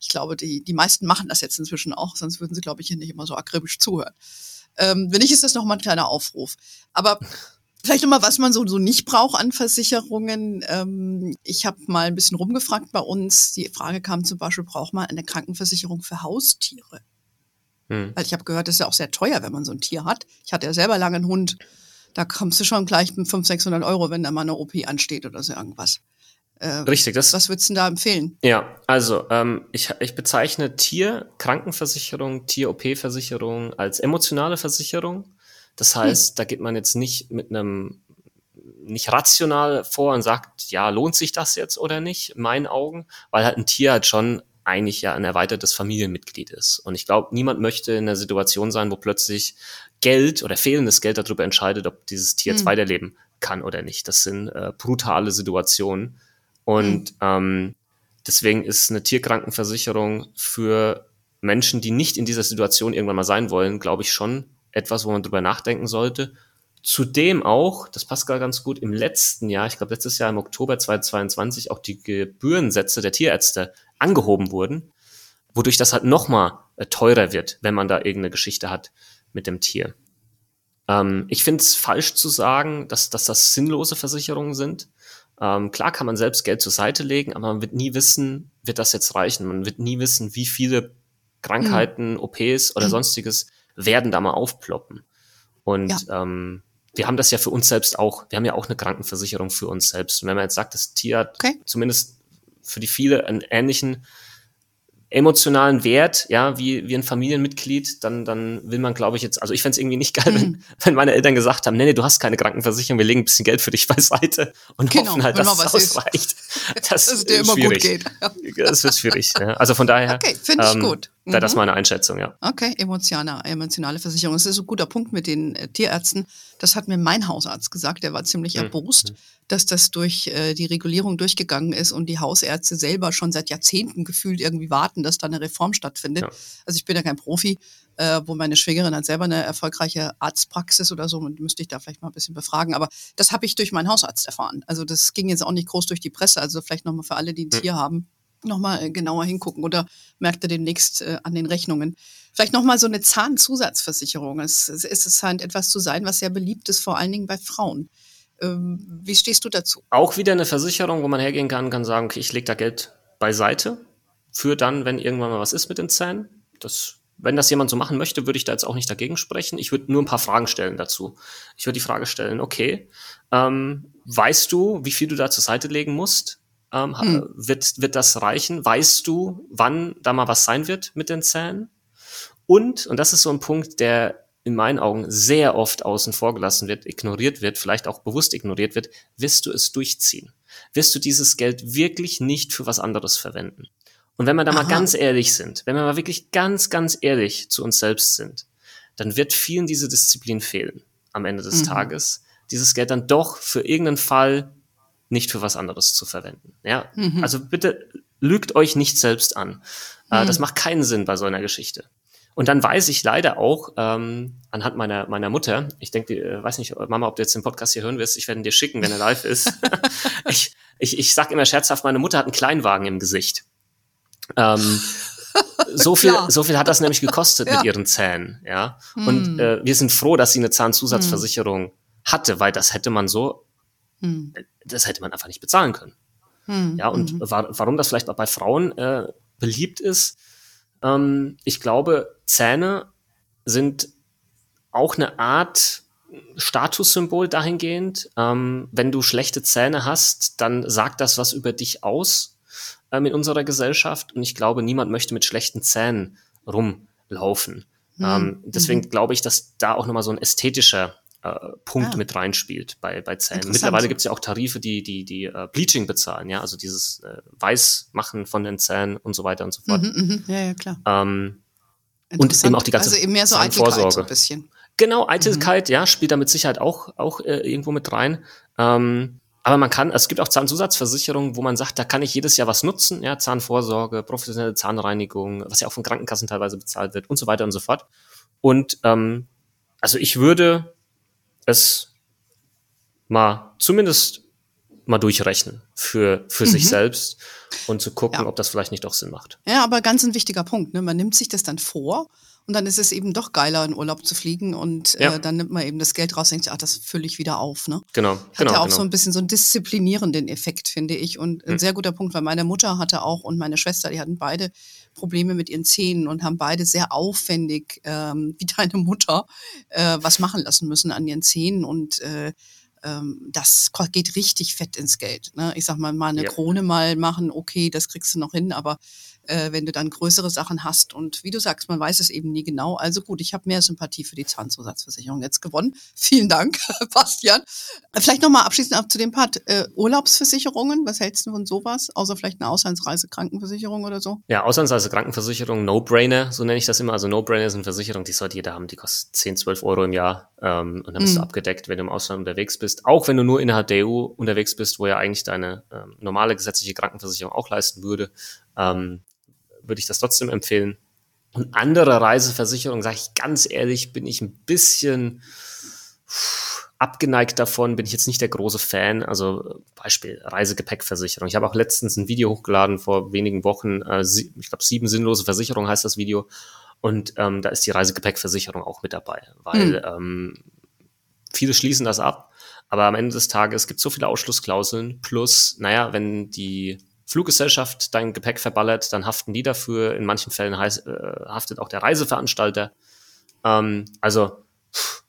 ich glaube, die, die meisten machen das jetzt inzwischen auch, sonst würden sie, glaube ich, hier nicht immer so akribisch zuhören. Ähm, wenn nicht, ist das nochmal ein kleiner Aufruf. Aber Vielleicht nochmal, was man so, so nicht braucht an Versicherungen. Ähm, ich habe mal ein bisschen rumgefragt bei uns. Die Frage kam zum Beispiel, braucht man eine Krankenversicherung für Haustiere? Hm. Weil ich habe gehört, das ist ja auch sehr teuer, wenn man so ein Tier hat. Ich hatte ja selber lange einen Hund. Da kommst du schon gleich mit 500, 600 Euro, wenn da mal eine OP ansteht oder so irgendwas.
Äh, Richtig, das.
Was würdest du da empfehlen?
Ja, also ähm, ich, ich bezeichne Tier-Krankenversicherung, Tier-OP-Versicherung als emotionale Versicherung. Das hm. heißt, hm. da geht man jetzt nicht mit einem nicht rational vor und sagt, ja, lohnt sich das jetzt oder nicht, in meinen Augen, weil halt ein Tier halt schon eigentlich ja ein erweitertes Familienmitglied ist. Und ich glaube, niemand möchte in einer Situation sein, wo plötzlich Geld oder fehlendes Geld darüber entscheidet, ob dieses Tier jetzt hm. weiterleben kann oder nicht. Das sind äh, brutale Situationen. Und hm. ähm, deswegen ist eine Tierkrankenversicherung für Menschen, die nicht in dieser Situation irgendwann mal sein wollen, glaube ich schon etwas, wo man drüber nachdenken sollte. Zudem auch, das passt gar ganz gut, im letzten Jahr, ich glaube letztes Jahr im Oktober 2022, auch die Gebührensätze der Tierärzte angehoben wurden, wodurch das halt nochmal äh, teurer wird, wenn man da irgendeine Geschichte hat mit dem Tier. Ähm, ich finde es falsch zu sagen, dass, dass das sinnlose Versicherungen sind. Ähm, klar kann man selbst Geld zur Seite legen, aber man wird nie wissen, wird das jetzt reichen. Man wird nie wissen, wie viele Krankheiten, mhm. OPs oder sonstiges werden da mal aufploppen. Und ja. ähm, wir haben das ja für uns selbst auch. Wir haben ja auch eine Krankenversicherung für uns selbst. Und wenn man jetzt sagt, das Tier hat okay. zumindest für die viele einen ähnlichen emotionalen Wert, ja, wie, wie ein Familienmitglied, dann, dann will man, glaube ich, jetzt, also ich fände es irgendwie nicht geil, mhm. wenn, wenn meine Eltern gesagt haben, nee, nee, du hast keine Krankenversicherung, wir legen ein bisschen Geld für dich beiseite und genau, hoffen halt, dass es ausreicht.
Das, das ist dir immer schwierig. gut geht.
Das wird schwierig. Ja. Also von daher.
Okay, finde ich ähm, gut.
Mhm. Das ist meine Einschätzung, ja.
Okay, emotionale, emotionale Versicherung. Das ist ein guter Punkt mit den äh, Tierärzten. Das hat mir mein Hausarzt gesagt, der war ziemlich mhm. erbost, dass das durch äh, die Regulierung durchgegangen ist und die Hausärzte selber schon seit Jahrzehnten gefühlt irgendwie warten, dass da eine Reform stattfindet. Ja. Also ich bin ja kein Profi, äh, wo meine Schwägerin hat selber eine erfolgreiche Arztpraxis oder so und müsste ich da vielleicht mal ein bisschen befragen. Aber das habe ich durch meinen Hausarzt erfahren. Also das ging jetzt auch nicht groß durch die Presse. Also vielleicht nochmal für alle, die ein mhm. Tier haben, nochmal äh, genauer hingucken oder merkt ihr demnächst äh, an den Rechnungen. Vielleicht nochmal so eine Zahnzusatzversicherung. Es, es, es scheint etwas zu sein, was sehr beliebt ist, vor allen Dingen bei Frauen. Ähm, wie stehst du dazu?
Auch wieder eine Versicherung, wo man hergehen kann, kann sagen, okay, ich lege da Geld beiseite für dann, wenn irgendwann mal was ist mit den Zähnen. Das, wenn das jemand so machen möchte, würde ich da jetzt auch nicht dagegen sprechen. Ich würde nur ein paar Fragen stellen dazu. Ich würde die Frage stellen, okay, ähm, weißt du, wie viel du da zur Seite legen musst? Ähm, hm. wird, wird das reichen? Weißt du, wann da mal was sein wird mit den Zähnen? Und, und das ist so ein Punkt, der in meinen Augen sehr oft außen vor gelassen wird, ignoriert wird, vielleicht auch bewusst ignoriert wird, wirst du es durchziehen? Wirst du dieses Geld wirklich nicht für was anderes verwenden? Und wenn wir da Aha. mal ganz ehrlich sind, wenn wir mal wirklich ganz, ganz ehrlich zu uns selbst sind, dann wird vielen diese Disziplin fehlen am Ende des mhm. Tages, dieses Geld dann doch für irgendeinen Fall nicht für was anderes zu verwenden. Ja, mhm. also bitte lügt euch nicht selbst an. Äh, mhm. Das macht keinen Sinn bei so einer Geschichte. Und dann weiß ich leider auch ähm, anhand meiner meiner Mutter, ich denke, äh, weiß nicht, Mama, ob du jetzt den Podcast hier hören wirst, ich werde ihn dir schicken, wenn er live ist. ich ich, ich sag immer scherzhaft, meine Mutter hat einen Kleinwagen im Gesicht. Ähm, so viel, so viel hat das nämlich gekostet ja. mit ihren Zähnen, ja. Und hm. äh, wir sind froh, dass sie eine Zahnzusatzversicherung hm. hatte, weil das hätte man so hm. Das hätte man einfach nicht bezahlen können. Hm. Ja, und mhm. wa warum das vielleicht auch bei Frauen äh, beliebt ist, ähm, ich glaube, Zähne sind auch eine Art Statussymbol dahingehend. Ähm, wenn du schlechte Zähne hast, dann sagt das was über dich aus ähm, in unserer Gesellschaft. Und ich glaube, niemand möchte mit schlechten Zähnen rumlaufen. Mhm. Ähm, deswegen mhm. glaube ich, dass da auch nochmal so ein ästhetischer äh, Punkt ah. mit reinspielt bei, bei Zähnen. Mittlerweile gibt es ja auch Tarife, die die, die uh, Bleaching bezahlen, ja, also dieses äh, Weißmachen von den Zähnen und so weiter und so fort.
Mhm, mh. Ja, ja, klar.
Ähm, und eben auch die ganze
Also eben mehr so Eitelkeit so ein bisschen.
Genau, Eitelkeit, mhm. ja, spielt da mit Sicherheit auch, auch äh, irgendwo mit rein. Ähm, aber man kann, es gibt auch Zahnzusatzversicherungen, wo man sagt, da kann ich jedes Jahr was nutzen, ja, Zahnvorsorge, professionelle Zahnreinigung, was ja auch von Krankenkassen teilweise bezahlt wird und so weiter und so fort. Und ähm, also ich würde es mal zumindest mal durchrechnen für, für mhm. sich selbst und zu gucken, ja. ob das vielleicht nicht doch Sinn macht.
Ja, aber ganz ein wichtiger Punkt. Ne? Man nimmt sich das dann vor und dann ist es eben doch geiler, in Urlaub zu fliegen und ja. äh, dann nimmt man eben das Geld raus und denkt, ach, das fülle ich wieder auf. Ne?
Genau.
Hat
genau,
ja auch
genau.
so ein bisschen so einen disziplinierenden Effekt, finde ich. Und ein hm. sehr guter Punkt, weil meine Mutter hatte auch und meine Schwester, die hatten beide Probleme mit ihren Zähnen und haben beide sehr aufwendig, ähm, wie deine Mutter, äh, was machen lassen müssen an ihren Zähnen und äh, ähm, das geht richtig fett ins Geld. Ne? Ich sag mal, mal eine ja. Krone mal machen, okay, das kriegst du noch hin, aber äh, wenn du dann größere Sachen hast. Und wie du sagst, man weiß es eben nie genau. Also gut, ich habe mehr Sympathie für die Zahnzusatzversicherung jetzt gewonnen. Vielen Dank, Bastian. Vielleicht nochmal abschließend zu dem Part äh, Urlaubsversicherungen. Was hältst du von sowas? Außer vielleicht eine Auslandsreisekrankenversicherung oder so?
Ja, Auslandsreisekrankenversicherung, No-Brainer, so nenne ich das immer. Also No-Brainer sind Versicherungen, die sollte jeder haben. Die kostet 10, 12 Euro im Jahr. Ähm, und dann bist mm. du mhm. abgedeckt, wenn du im Ausland unterwegs bist. Auch wenn du nur innerhalb der EU unterwegs bist, wo ja eigentlich deine ähm, normale gesetzliche Krankenversicherung auch leisten würde. Ähm, würde ich das trotzdem empfehlen. Und andere Reiseversicherungen, sage ich ganz ehrlich, bin ich ein bisschen abgeneigt davon, bin ich jetzt nicht der große Fan. Also Beispiel Reisegepäckversicherung. Ich habe auch letztens ein Video hochgeladen vor wenigen Wochen. Äh, ich glaube, sieben sinnlose Versicherungen heißt das Video. Und ähm, da ist die Reisegepäckversicherung auch mit dabei, weil hm. ähm, viele schließen das ab. Aber am Ende des Tages gibt es so viele Ausschlussklauseln. Plus, naja, wenn die Fluggesellschaft dein Gepäck verballert, dann haften die dafür. In manchen Fällen heißt, äh, haftet auch der Reiseveranstalter. Ähm, also pff,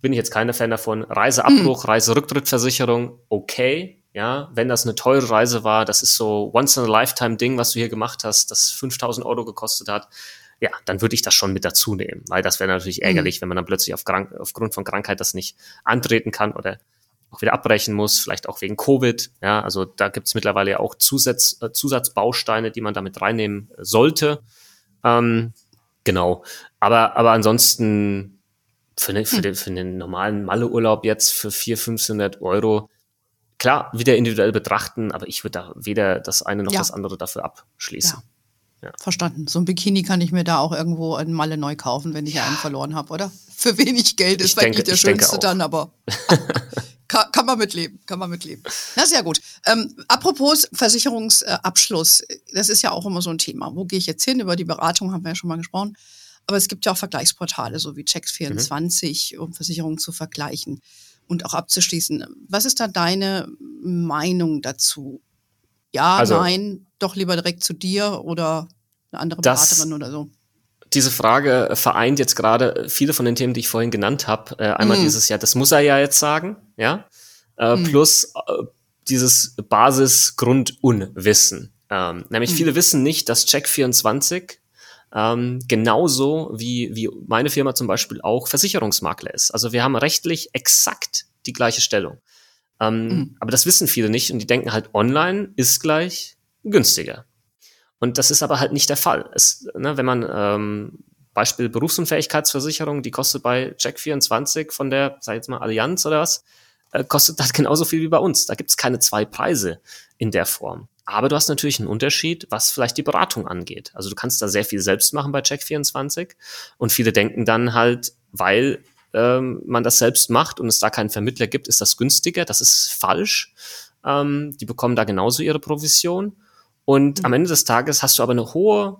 bin ich jetzt keiner Fan davon. Reiseabbruch, mhm. Reiserücktrittversicherung, okay. Ja, wenn das eine teure Reise war, das ist so Once-in-a-Lifetime-Ding, was du hier gemacht hast, das 5000 Euro gekostet hat, ja, dann würde ich das schon mit dazu nehmen, weil das wäre natürlich mhm. ärgerlich, wenn man dann plötzlich auf krank, aufgrund von Krankheit das nicht antreten kann oder auch wieder abbrechen muss, vielleicht auch wegen Covid. Ja, also da gibt es mittlerweile ja auch Zusatz, äh, Zusatzbausteine, die man damit reinnehmen sollte. Ähm, genau. Aber, aber ansonsten für, ne, für, hm. den, für den normalen Malleurlaub jetzt für 400, 500 Euro, klar, wieder individuell betrachten, aber ich würde da weder das eine noch ja. das andere dafür abschließen.
Ja. Ja. Verstanden. So ein Bikini kann ich mir da auch irgendwo in Malle neu kaufen, wenn ich ja. einen verloren habe, oder? Für wenig Geld ist vielleicht nicht der schönste dann, aber Kann, kann man mitleben, kann man mitleben. Na, sehr gut. Ähm, apropos Versicherungsabschluss, das ist ja auch immer so ein Thema. Wo gehe ich jetzt hin? Über die Beratung haben wir ja schon mal gesprochen. Aber es gibt ja auch Vergleichsportale, so wie Checks24, mhm. um Versicherungen zu vergleichen und auch abzuschließen. Was ist da deine Meinung dazu? Ja, also, nein, doch lieber direkt zu dir oder eine andere Beraterin oder so?
Diese Frage vereint jetzt gerade viele von den Themen, die ich vorhin genannt habe. Äh, einmal mhm. dieses, ja, das muss er ja jetzt sagen, ja, äh, mhm. plus äh, dieses Basisgrundunwissen. Ähm, nämlich mhm. viele wissen nicht, dass Check24 ähm, genauso wie, wie meine Firma zum Beispiel auch Versicherungsmakler ist. Also wir haben rechtlich exakt die gleiche Stellung. Ähm, mhm. Aber das wissen viele nicht und die denken halt, online ist gleich günstiger. Und das ist aber halt nicht der Fall. Es, ne, wenn man ähm, Beispiel Berufsunfähigkeitsversicherung, die kostet bei Check24 von der, sag ich jetzt mal, Allianz oder was, äh, kostet das genauso viel wie bei uns. Da gibt es keine zwei Preise in der Form. Aber du hast natürlich einen Unterschied, was vielleicht die Beratung angeht. Also du kannst da sehr viel selbst machen bei Check24 und viele denken dann halt, weil ähm, man das selbst macht und es da keinen Vermittler gibt, ist das günstiger. Das ist falsch. Ähm, die bekommen da genauso ihre Provision. Und am mhm. Ende des Tages hast du aber eine hohe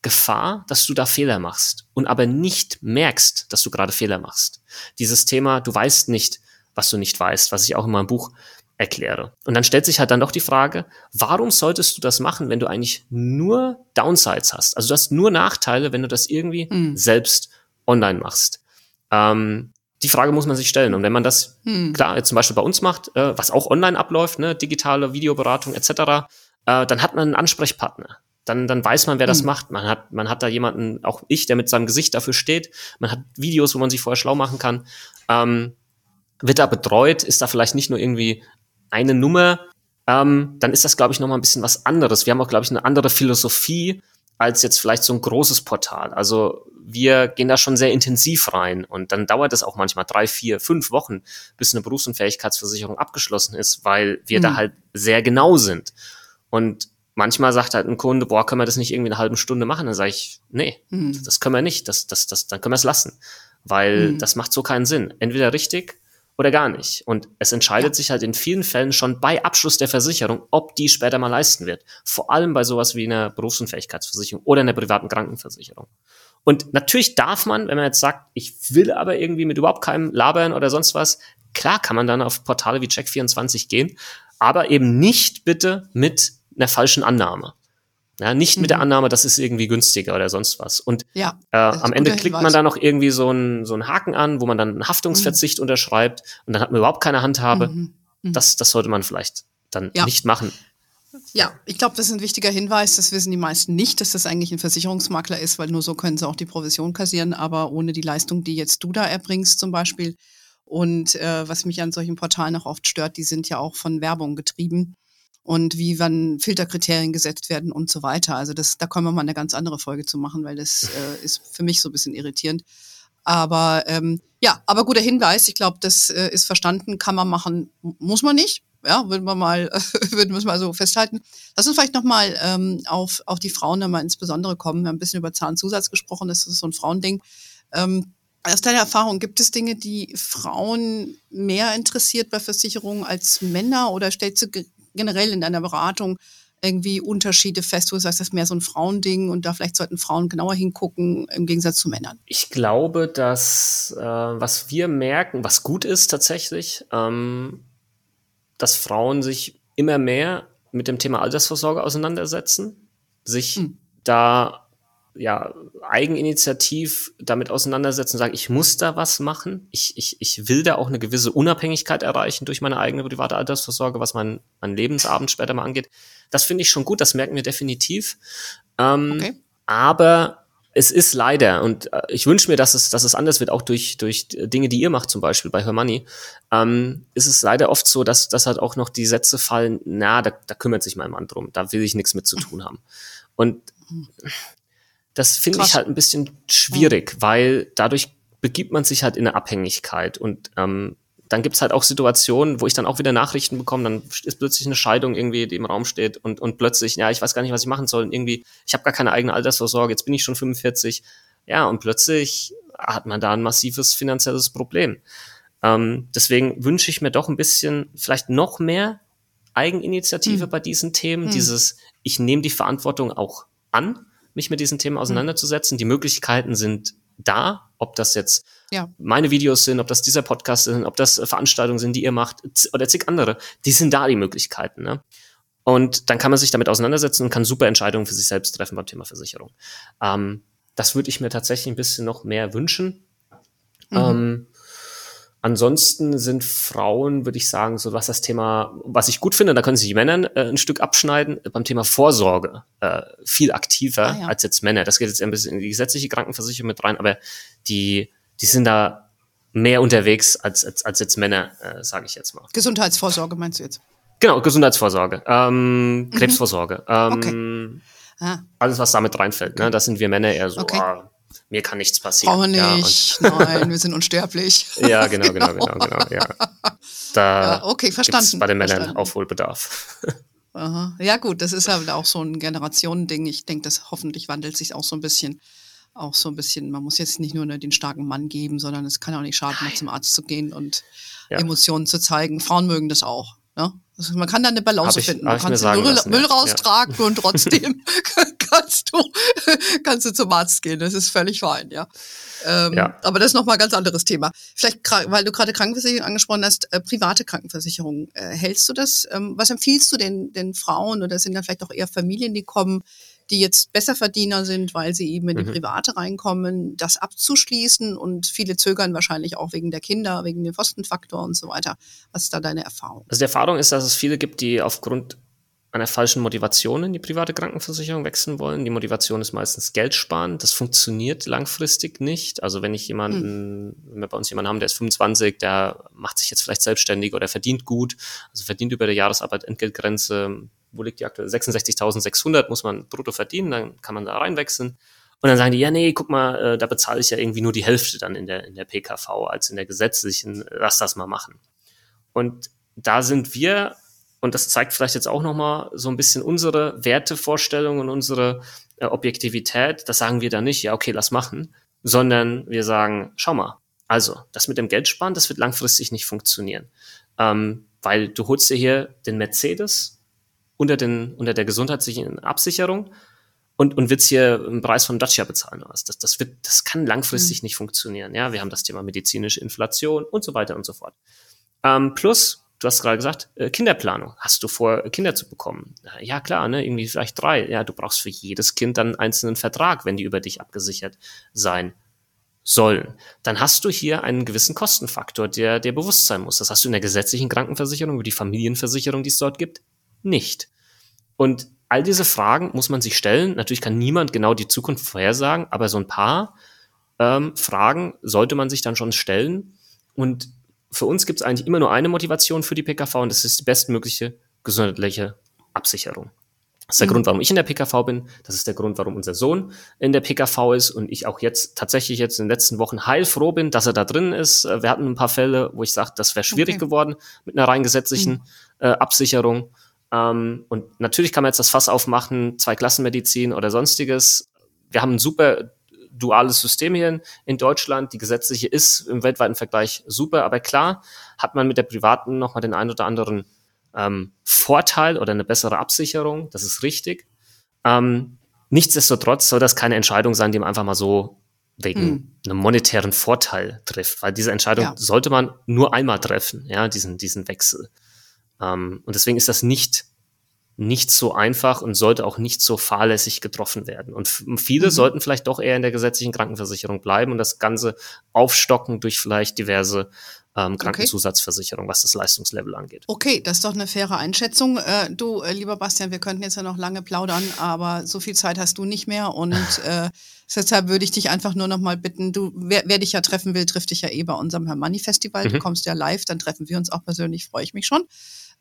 Gefahr, dass du da Fehler machst und aber nicht merkst, dass du gerade Fehler machst. Dieses Thema, du weißt nicht, was du nicht weißt, was ich auch in meinem Buch erkläre. Und dann stellt sich halt dann doch die Frage, warum solltest du das machen, wenn du eigentlich nur Downsides hast? Also du hast nur Nachteile, wenn du das irgendwie mhm. selbst online machst. Ähm, die Frage muss man sich stellen. Und wenn man das, mhm. klar, jetzt zum Beispiel bei uns macht, äh, was auch online abläuft, ne, digitale Videoberatung etc., äh, dann hat man einen Ansprechpartner. Dann, dann weiß man, wer das mhm. macht. Man hat, man hat da jemanden, auch ich, der mit seinem Gesicht dafür steht. Man hat Videos, wo man sich vorher schlau machen kann. Ähm, wird da betreut, ist da vielleicht nicht nur irgendwie eine Nummer, ähm, dann ist das, glaube ich, nochmal ein bisschen was anderes. Wir haben auch, glaube ich, eine andere Philosophie als jetzt vielleicht so ein großes Portal. Also wir gehen da schon sehr intensiv rein und dann dauert es auch manchmal drei, vier, fünf Wochen, bis eine Berufsunfähigkeitsversicherung abgeschlossen ist, weil wir mhm. da halt sehr genau sind. Und manchmal sagt halt ein Kunde, boah, können wir das nicht irgendwie eine halbe Stunde machen? Dann sage ich, nee, mhm. das können wir nicht, das, das, das, dann können wir es lassen. Weil mhm. das macht so keinen Sinn. Entweder richtig oder gar nicht. Und es entscheidet ja. sich halt in vielen Fällen schon bei Abschluss der Versicherung, ob die später mal leisten wird. Vor allem bei sowas wie einer Berufsunfähigkeitsversicherung oder einer privaten Krankenversicherung. Und natürlich darf man, wenn man jetzt sagt, ich will aber irgendwie mit überhaupt keinem labern oder sonst was, klar kann man dann auf Portale wie Check24 gehen, aber eben nicht bitte mit einer falschen Annahme. Ja, nicht mhm. mit der mhm. Annahme, das ist irgendwie günstiger oder sonst was. Und ja, äh, am Ende klickt Hinweis. man da noch irgendwie so einen, so einen Haken an, wo man dann einen Haftungsverzicht mhm. unterschreibt und dann hat man überhaupt keine Handhabe. Mhm. mhm. Das, das sollte man vielleicht dann ja. nicht machen.
Ja, ich glaube, das ist ein wichtiger Hinweis. Das wissen die meisten nicht, dass das eigentlich ein Versicherungsmakler ist, weil nur so können sie auch die Provision kassieren, aber ohne die Leistung, die jetzt du da erbringst zum Beispiel. Und äh, was mich an solchen Portalen auch oft stört, die sind ja auch von Werbung getrieben und wie wann Filterkriterien gesetzt werden und so weiter. Also das, da können wir mal eine ganz andere Folge zu machen, weil das äh, ist für mich so ein bisschen irritierend. Aber ähm, ja, aber guter Hinweis. Ich glaube, das äh, ist verstanden. Kann man machen, muss man nicht. Ja, würden wir mal, würden wir mal so festhalten. Lass uns vielleicht nochmal ähm, auf, auf die Frauen nochmal insbesondere kommen. Wir haben ein bisschen über Zahnzusatz gesprochen. Das ist so ein Frauending. Ähm, aus deiner Erfahrung, gibt es Dinge, die Frauen mehr interessiert bei Versicherungen als Männer oder stellst du generell in deiner Beratung irgendwie Unterschiede fest, wo du sagst, das ist mehr so ein Frauending und da vielleicht sollten Frauen genauer hingucken im Gegensatz zu Männern?
Ich glaube, dass äh, was wir merken, was gut ist tatsächlich, ähm, dass Frauen sich immer mehr mit dem Thema Altersvorsorge auseinandersetzen, sich hm. da ja, eigeninitiativ damit auseinandersetzen, sagen, ich muss da was machen. Ich, ich, ich will da auch eine gewisse Unabhängigkeit erreichen durch meine eigene private Altersvorsorge, was mein, mein Lebensabend später mal angeht. Das finde ich schon gut, das merken wir definitiv. Ähm, okay. Aber es ist leider, und äh, ich wünsche mir, dass es, dass es anders wird, auch durch, durch Dinge, die ihr macht, zum Beispiel bei Her Money, ähm, ist es leider oft so, dass, dass halt auch noch die Sätze fallen, na, da, da kümmert sich mein Mann drum, da will ich nichts mit zu tun haben. Und das finde ich halt ein bisschen schwierig, mhm. weil dadurch begibt man sich halt in eine Abhängigkeit und ähm, dann gibt's halt auch Situationen, wo ich dann auch wieder Nachrichten bekomme, dann ist plötzlich eine Scheidung irgendwie, die im Raum steht und, und plötzlich, ja, ich weiß gar nicht, was ich machen soll. Und irgendwie, ich habe gar keine eigene Altersvorsorge, jetzt bin ich schon 45. Ja, und plötzlich hat man da ein massives finanzielles Problem. Ähm, deswegen wünsche ich mir doch ein bisschen, vielleicht noch mehr Eigeninitiative mhm. bei diesen Themen, mhm. dieses, ich nehme die Verantwortung auch an mich mit diesen Themen auseinanderzusetzen. Die Möglichkeiten sind da, ob das jetzt ja. meine Videos sind, ob das dieser Podcast sind, ob das Veranstaltungen sind, die ihr macht oder zig andere, die sind da die Möglichkeiten. Ne? Und dann kann man sich damit auseinandersetzen und kann super Entscheidungen für sich selbst treffen beim Thema Versicherung. Ähm, das würde ich mir tatsächlich ein bisschen noch mehr wünschen. Mhm. Ähm, Ansonsten sind Frauen, würde ich sagen, so was das Thema, was ich gut finde, da können sich die Männer äh, ein Stück abschneiden, beim Thema Vorsorge äh, viel aktiver ah, ja. als jetzt Männer. Das geht jetzt ein bisschen in die gesetzliche Krankenversicherung mit rein, aber die, die sind da mehr unterwegs als, als, als jetzt Männer, äh, sage ich jetzt mal.
Gesundheitsvorsorge meinst du jetzt?
Genau, Gesundheitsvorsorge, ähm, mhm. Krebsvorsorge. Ähm, okay. Ah. Alles, was damit reinfällt. Ne? Das sind wir Männer eher so, okay. ah, mir kann nichts passieren.
Wir nicht. Ja, Nein, wir sind unsterblich.
ja, genau, genau, genau, genau. Ja. Da
ja, okay, verstanden.
bei den Männern
verstanden.
Aufholbedarf.
Aha. Ja, gut, das ist halt auch so ein Generationending. Ich denke, das hoffentlich wandelt sich auch so ein bisschen. Auch so ein bisschen, man muss jetzt nicht nur den starken Mann geben, sondern es kann auch nicht schaden, mal zum Arzt zu gehen und ja. Emotionen zu zeigen. Frauen mögen das auch. Ne? Also man kann da eine Balance
ich,
finden. Man
kann
Müll,
lassen,
Müll raustragen ja. und trotzdem kannst du, kannst du zum Arzt gehen. Das ist völlig fein, ja. Ähm, ja. Aber das ist nochmal ein ganz anderes Thema. Vielleicht, weil du gerade Krankenversicherung angesprochen hast, äh, private Krankenversicherung. Äh, hältst du das? Ähm, was empfiehlst du den, den Frauen oder sind da vielleicht auch eher Familien, die kommen, die jetzt Besserverdiener sind, weil sie eben in die mhm. Private reinkommen, das abzuschließen und viele zögern wahrscheinlich auch wegen der Kinder, wegen dem Kostenfaktor und so weiter. Was ist da deine Erfahrung?
Also die Erfahrung ist, dass es viele gibt, die aufgrund einer falschen Motivation in die private Krankenversicherung wechseln wollen. Die Motivation ist meistens Geld sparen. Das funktioniert langfristig nicht. Also wenn ich jemanden, hm. wenn wir bei uns jemanden haben, der ist 25, der macht sich jetzt vielleicht selbstständig oder verdient gut, also verdient über der Jahresarbeit Entgeltgrenze wo liegt die aktuell? 66.600 muss man brutto verdienen, dann kann man da reinwechseln. Und dann sagen die, ja, nee, guck mal, äh, da bezahle ich ja irgendwie nur die Hälfte dann in der, in der PKV als in der gesetzlichen, lass das mal machen. Und da sind wir, und das zeigt vielleicht jetzt auch nochmal so ein bisschen unsere Wertevorstellung und unsere äh, Objektivität, das sagen wir da nicht, ja, okay, lass machen, sondern wir sagen, schau mal, Also, das mit dem Geld sparen, das wird langfristig nicht funktionieren. Ähm, weil du holst dir hier den Mercedes unter, den, unter der gesundheitlichen Absicherung und, und willst hier einen Preis von Dacia bezahlen. Das, das, wird, das kann langfristig mhm. nicht funktionieren. Ja, wir haben das Thema medizinische Inflation und so weiter und so fort. Ähm, plus, du hast gerade gesagt, äh, Kinderplanung. Hast du vor, Kinder zu bekommen? Ja, klar, ne, irgendwie vielleicht drei. Ja, du brauchst für jedes Kind dann einen einzelnen Vertrag, wenn die über dich abgesichert sein sollen. Dann hast du hier einen gewissen Kostenfaktor, der, der bewusst sein muss. Das hast du in der gesetzlichen Krankenversicherung, über die Familienversicherung, die es dort gibt, nicht. Und all diese Fragen muss man sich stellen. Natürlich kann niemand genau die Zukunft vorhersagen, aber so ein paar ähm, Fragen sollte man sich dann schon stellen. Und für uns gibt es eigentlich immer nur eine Motivation für die PKV und das ist die bestmögliche gesundheitliche Absicherung. Das ist der mhm. Grund, warum ich in der PKV bin. Das ist der Grund, warum unser Sohn in der PKV ist und ich auch jetzt tatsächlich jetzt in den letzten Wochen heilfroh bin, dass er da drin ist. Wir hatten ein paar Fälle, wo ich sagte, das wäre schwierig okay. geworden mit einer rein gesetzlichen mhm. äh, Absicherung. Ähm, und natürlich kann man jetzt das Fass aufmachen, zwei Klassenmedizin oder sonstiges. Wir haben ein super duales System hier in, in Deutschland. Die gesetzliche ist im weltweiten Vergleich super, aber klar hat man mit der privaten nochmal den einen oder anderen ähm, Vorteil oder eine bessere Absicherung. Das ist richtig. Ähm, nichtsdestotrotz soll das keine Entscheidung sein, die man einfach mal so wegen hm. einem monetären Vorteil trifft, weil diese Entscheidung ja. sollte man nur einmal treffen, ja, diesen, diesen Wechsel. Ähm, und deswegen ist das nicht, nicht so einfach und sollte auch nicht so fahrlässig getroffen werden. Und viele mhm. sollten vielleicht doch eher in der gesetzlichen Krankenversicherung bleiben und das Ganze aufstocken durch vielleicht diverse ähm, Krankenzusatzversicherung, okay. was das Leistungslevel angeht.
Okay, das ist doch eine faire Einschätzung. Äh, du, äh, lieber Bastian, wir könnten jetzt ja noch lange plaudern, aber so viel Zeit hast du nicht mehr und äh, deshalb würde ich dich einfach nur noch mal bitten, du, wer, wer, dich ja treffen will, trifft dich ja eh bei unserem Herr Money Festival. Mhm. Du kommst ja live, dann treffen wir uns auch persönlich, freue ich mich schon.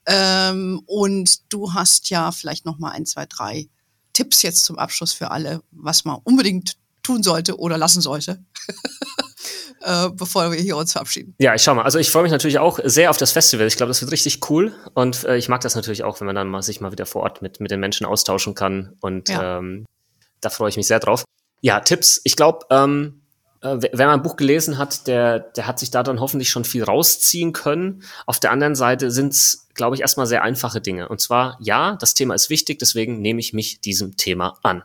Ähm, und du hast ja vielleicht noch mal ein, zwei, drei Tipps jetzt zum Abschluss für alle, was man unbedingt tun sollte oder lassen sollte. äh, bevor wir hier uns verabschieden.
Ja, ich schau mal. Also ich freue mich natürlich auch sehr auf das Festival. Ich glaube, das wird richtig cool. Und äh, ich mag das natürlich auch, wenn man dann mal sich mal wieder vor Ort mit, mit den Menschen austauschen kann. Und ja. ähm, da freue ich mich sehr drauf. Ja, Tipps. Ich glaube, ähm, äh, wer mein Buch gelesen hat, der, der hat sich da dann hoffentlich schon viel rausziehen können. Auf der anderen Seite sind es, glaube ich, erstmal sehr einfache Dinge. Und zwar, ja, das Thema ist wichtig, deswegen nehme ich mich diesem Thema an.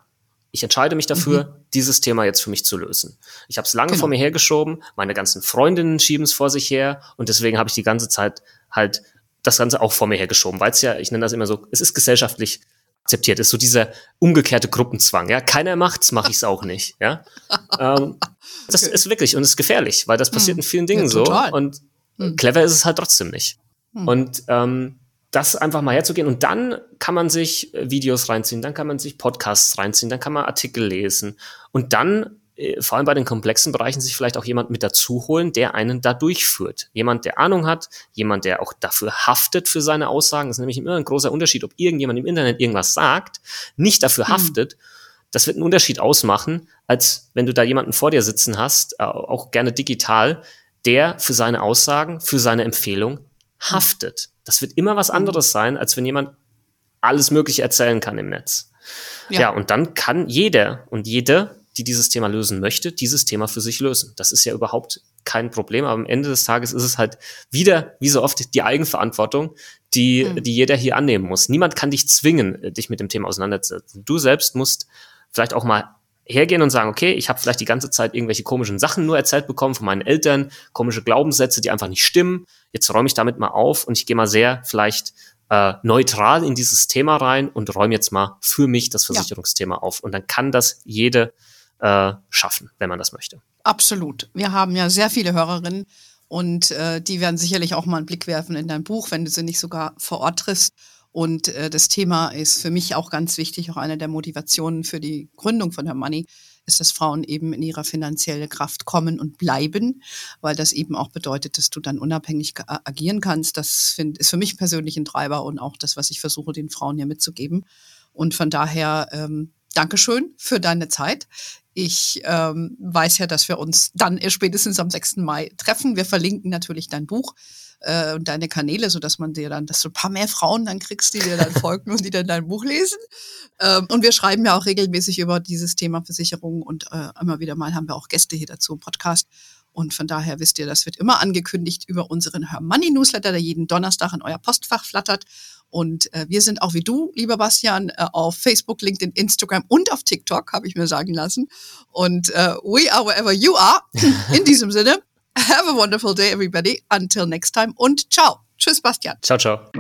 Ich entscheide mich dafür, mhm. dieses Thema jetzt für mich zu lösen. Ich habe es lange genau. vor mir hergeschoben, meine ganzen Freundinnen schieben es vor sich her und deswegen habe ich die ganze Zeit halt das Ganze auch vor mir hergeschoben, weil es ja, ich nenne das immer so, es ist gesellschaftlich akzeptiert, es ist so dieser umgekehrte Gruppenzwang. Ja, keiner macht's, mache ich es auch nicht. Ja, ähm, das okay. ist wirklich und es ist gefährlich, weil das passiert mhm. in vielen Dingen ja, so und mhm. clever ist es halt trotzdem nicht. Mhm. Und ähm, das einfach mal herzugehen und dann kann man sich äh, Videos reinziehen, dann kann man sich Podcasts reinziehen, dann kann man Artikel lesen und dann äh, vor allem bei den komplexen Bereichen sich vielleicht auch jemand mit dazu holen, der einen da durchführt. Jemand, der Ahnung hat, jemand, der auch dafür haftet für seine Aussagen. Das ist nämlich immer ein großer Unterschied, ob irgendjemand im Internet irgendwas sagt, nicht dafür mhm. haftet. Das wird einen Unterschied ausmachen, als wenn du da jemanden vor dir sitzen hast, äh, auch gerne digital, der für seine Aussagen, für seine Empfehlung haftet. Das wird immer was mhm. anderes sein, als wenn jemand alles Mögliche erzählen kann im Netz. Ja, ja und dann kann jeder und jede, die dieses Thema lösen möchte, dieses Thema für sich lösen. Das ist ja überhaupt kein Problem, aber am Ende des Tages ist es halt wieder, wie so oft, die Eigenverantwortung, die, mhm. die jeder hier annehmen muss. Niemand kann dich zwingen, dich mit dem Thema auseinanderzusetzen. Du selbst musst vielleicht auch mal hergehen und sagen, okay, ich habe vielleicht die ganze Zeit irgendwelche komischen Sachen nur erzählt bekommen von meinen Eltern, komische Glaubenssätze, die einfach nicht stimmen. Jetzt räume ich damit mal auf und ich gehe mal sehr vielleicht äh, neutral in dieses Thema rein und räume jetzt mal für mich das Versicherungsthema ja. auf. Und dann kann das jede äh, schaffen, wenn man das möchte.
Absolut. Wir haben ja sehr viele Hörerinnen und äh, die werden sicherlich auch mal einen Blick werfen in dein Buch, wenn du sie nicht sogar vor Ort triffst. Und äh, das Thema ist für mich auch ganz wichtig, auch eine der Motivationen für die Gründung von Her Money ist, dass Frauen eben in ihrer finanziellen Kraft kommen und bleiben, weil das eben auch bedeutet, dass du dann unabhängig agieren kannst. Das find, ist für mich persönlich ein Treiber und auch das, was ich versuche, den Frauen hier mitzugeben. Und von daher, ähm, Dankeschön für deine Zeit. Ich ähm, weiß ja, dass wir uns dann spätestens am 6. Mai treffen. Wir verlinken natürlich dein Buch äh, und deine Kanäle, so dass man dir dann, dass du ein paar mehr Frauen dann kriegst, die dir dann folgen und die dann dein Buch lesen. Ähm, und wir schreiben ja auch regelmäßig über dieses Thema Versicherung und äh, immer wieder mal haben wir auch Gäste hier dazu im Podcast. Und von daher wisst ihr, das wird immer angekündigt über unseren Her Money Newsletter, der jeden Donnerstag in euer Postfach flattert. Und äh, wir sind auch wie du, lieber Bastian, äh, auf Facebook, LinkedIn, Instagram und auf TikTok, habe ich mir sagen lassen. Und äh, we are wherever you are. In diesem Sinne, have a wonderful day, everybody. Until next time und ciao. Tschüss, Bastian.
Ciao, ciao.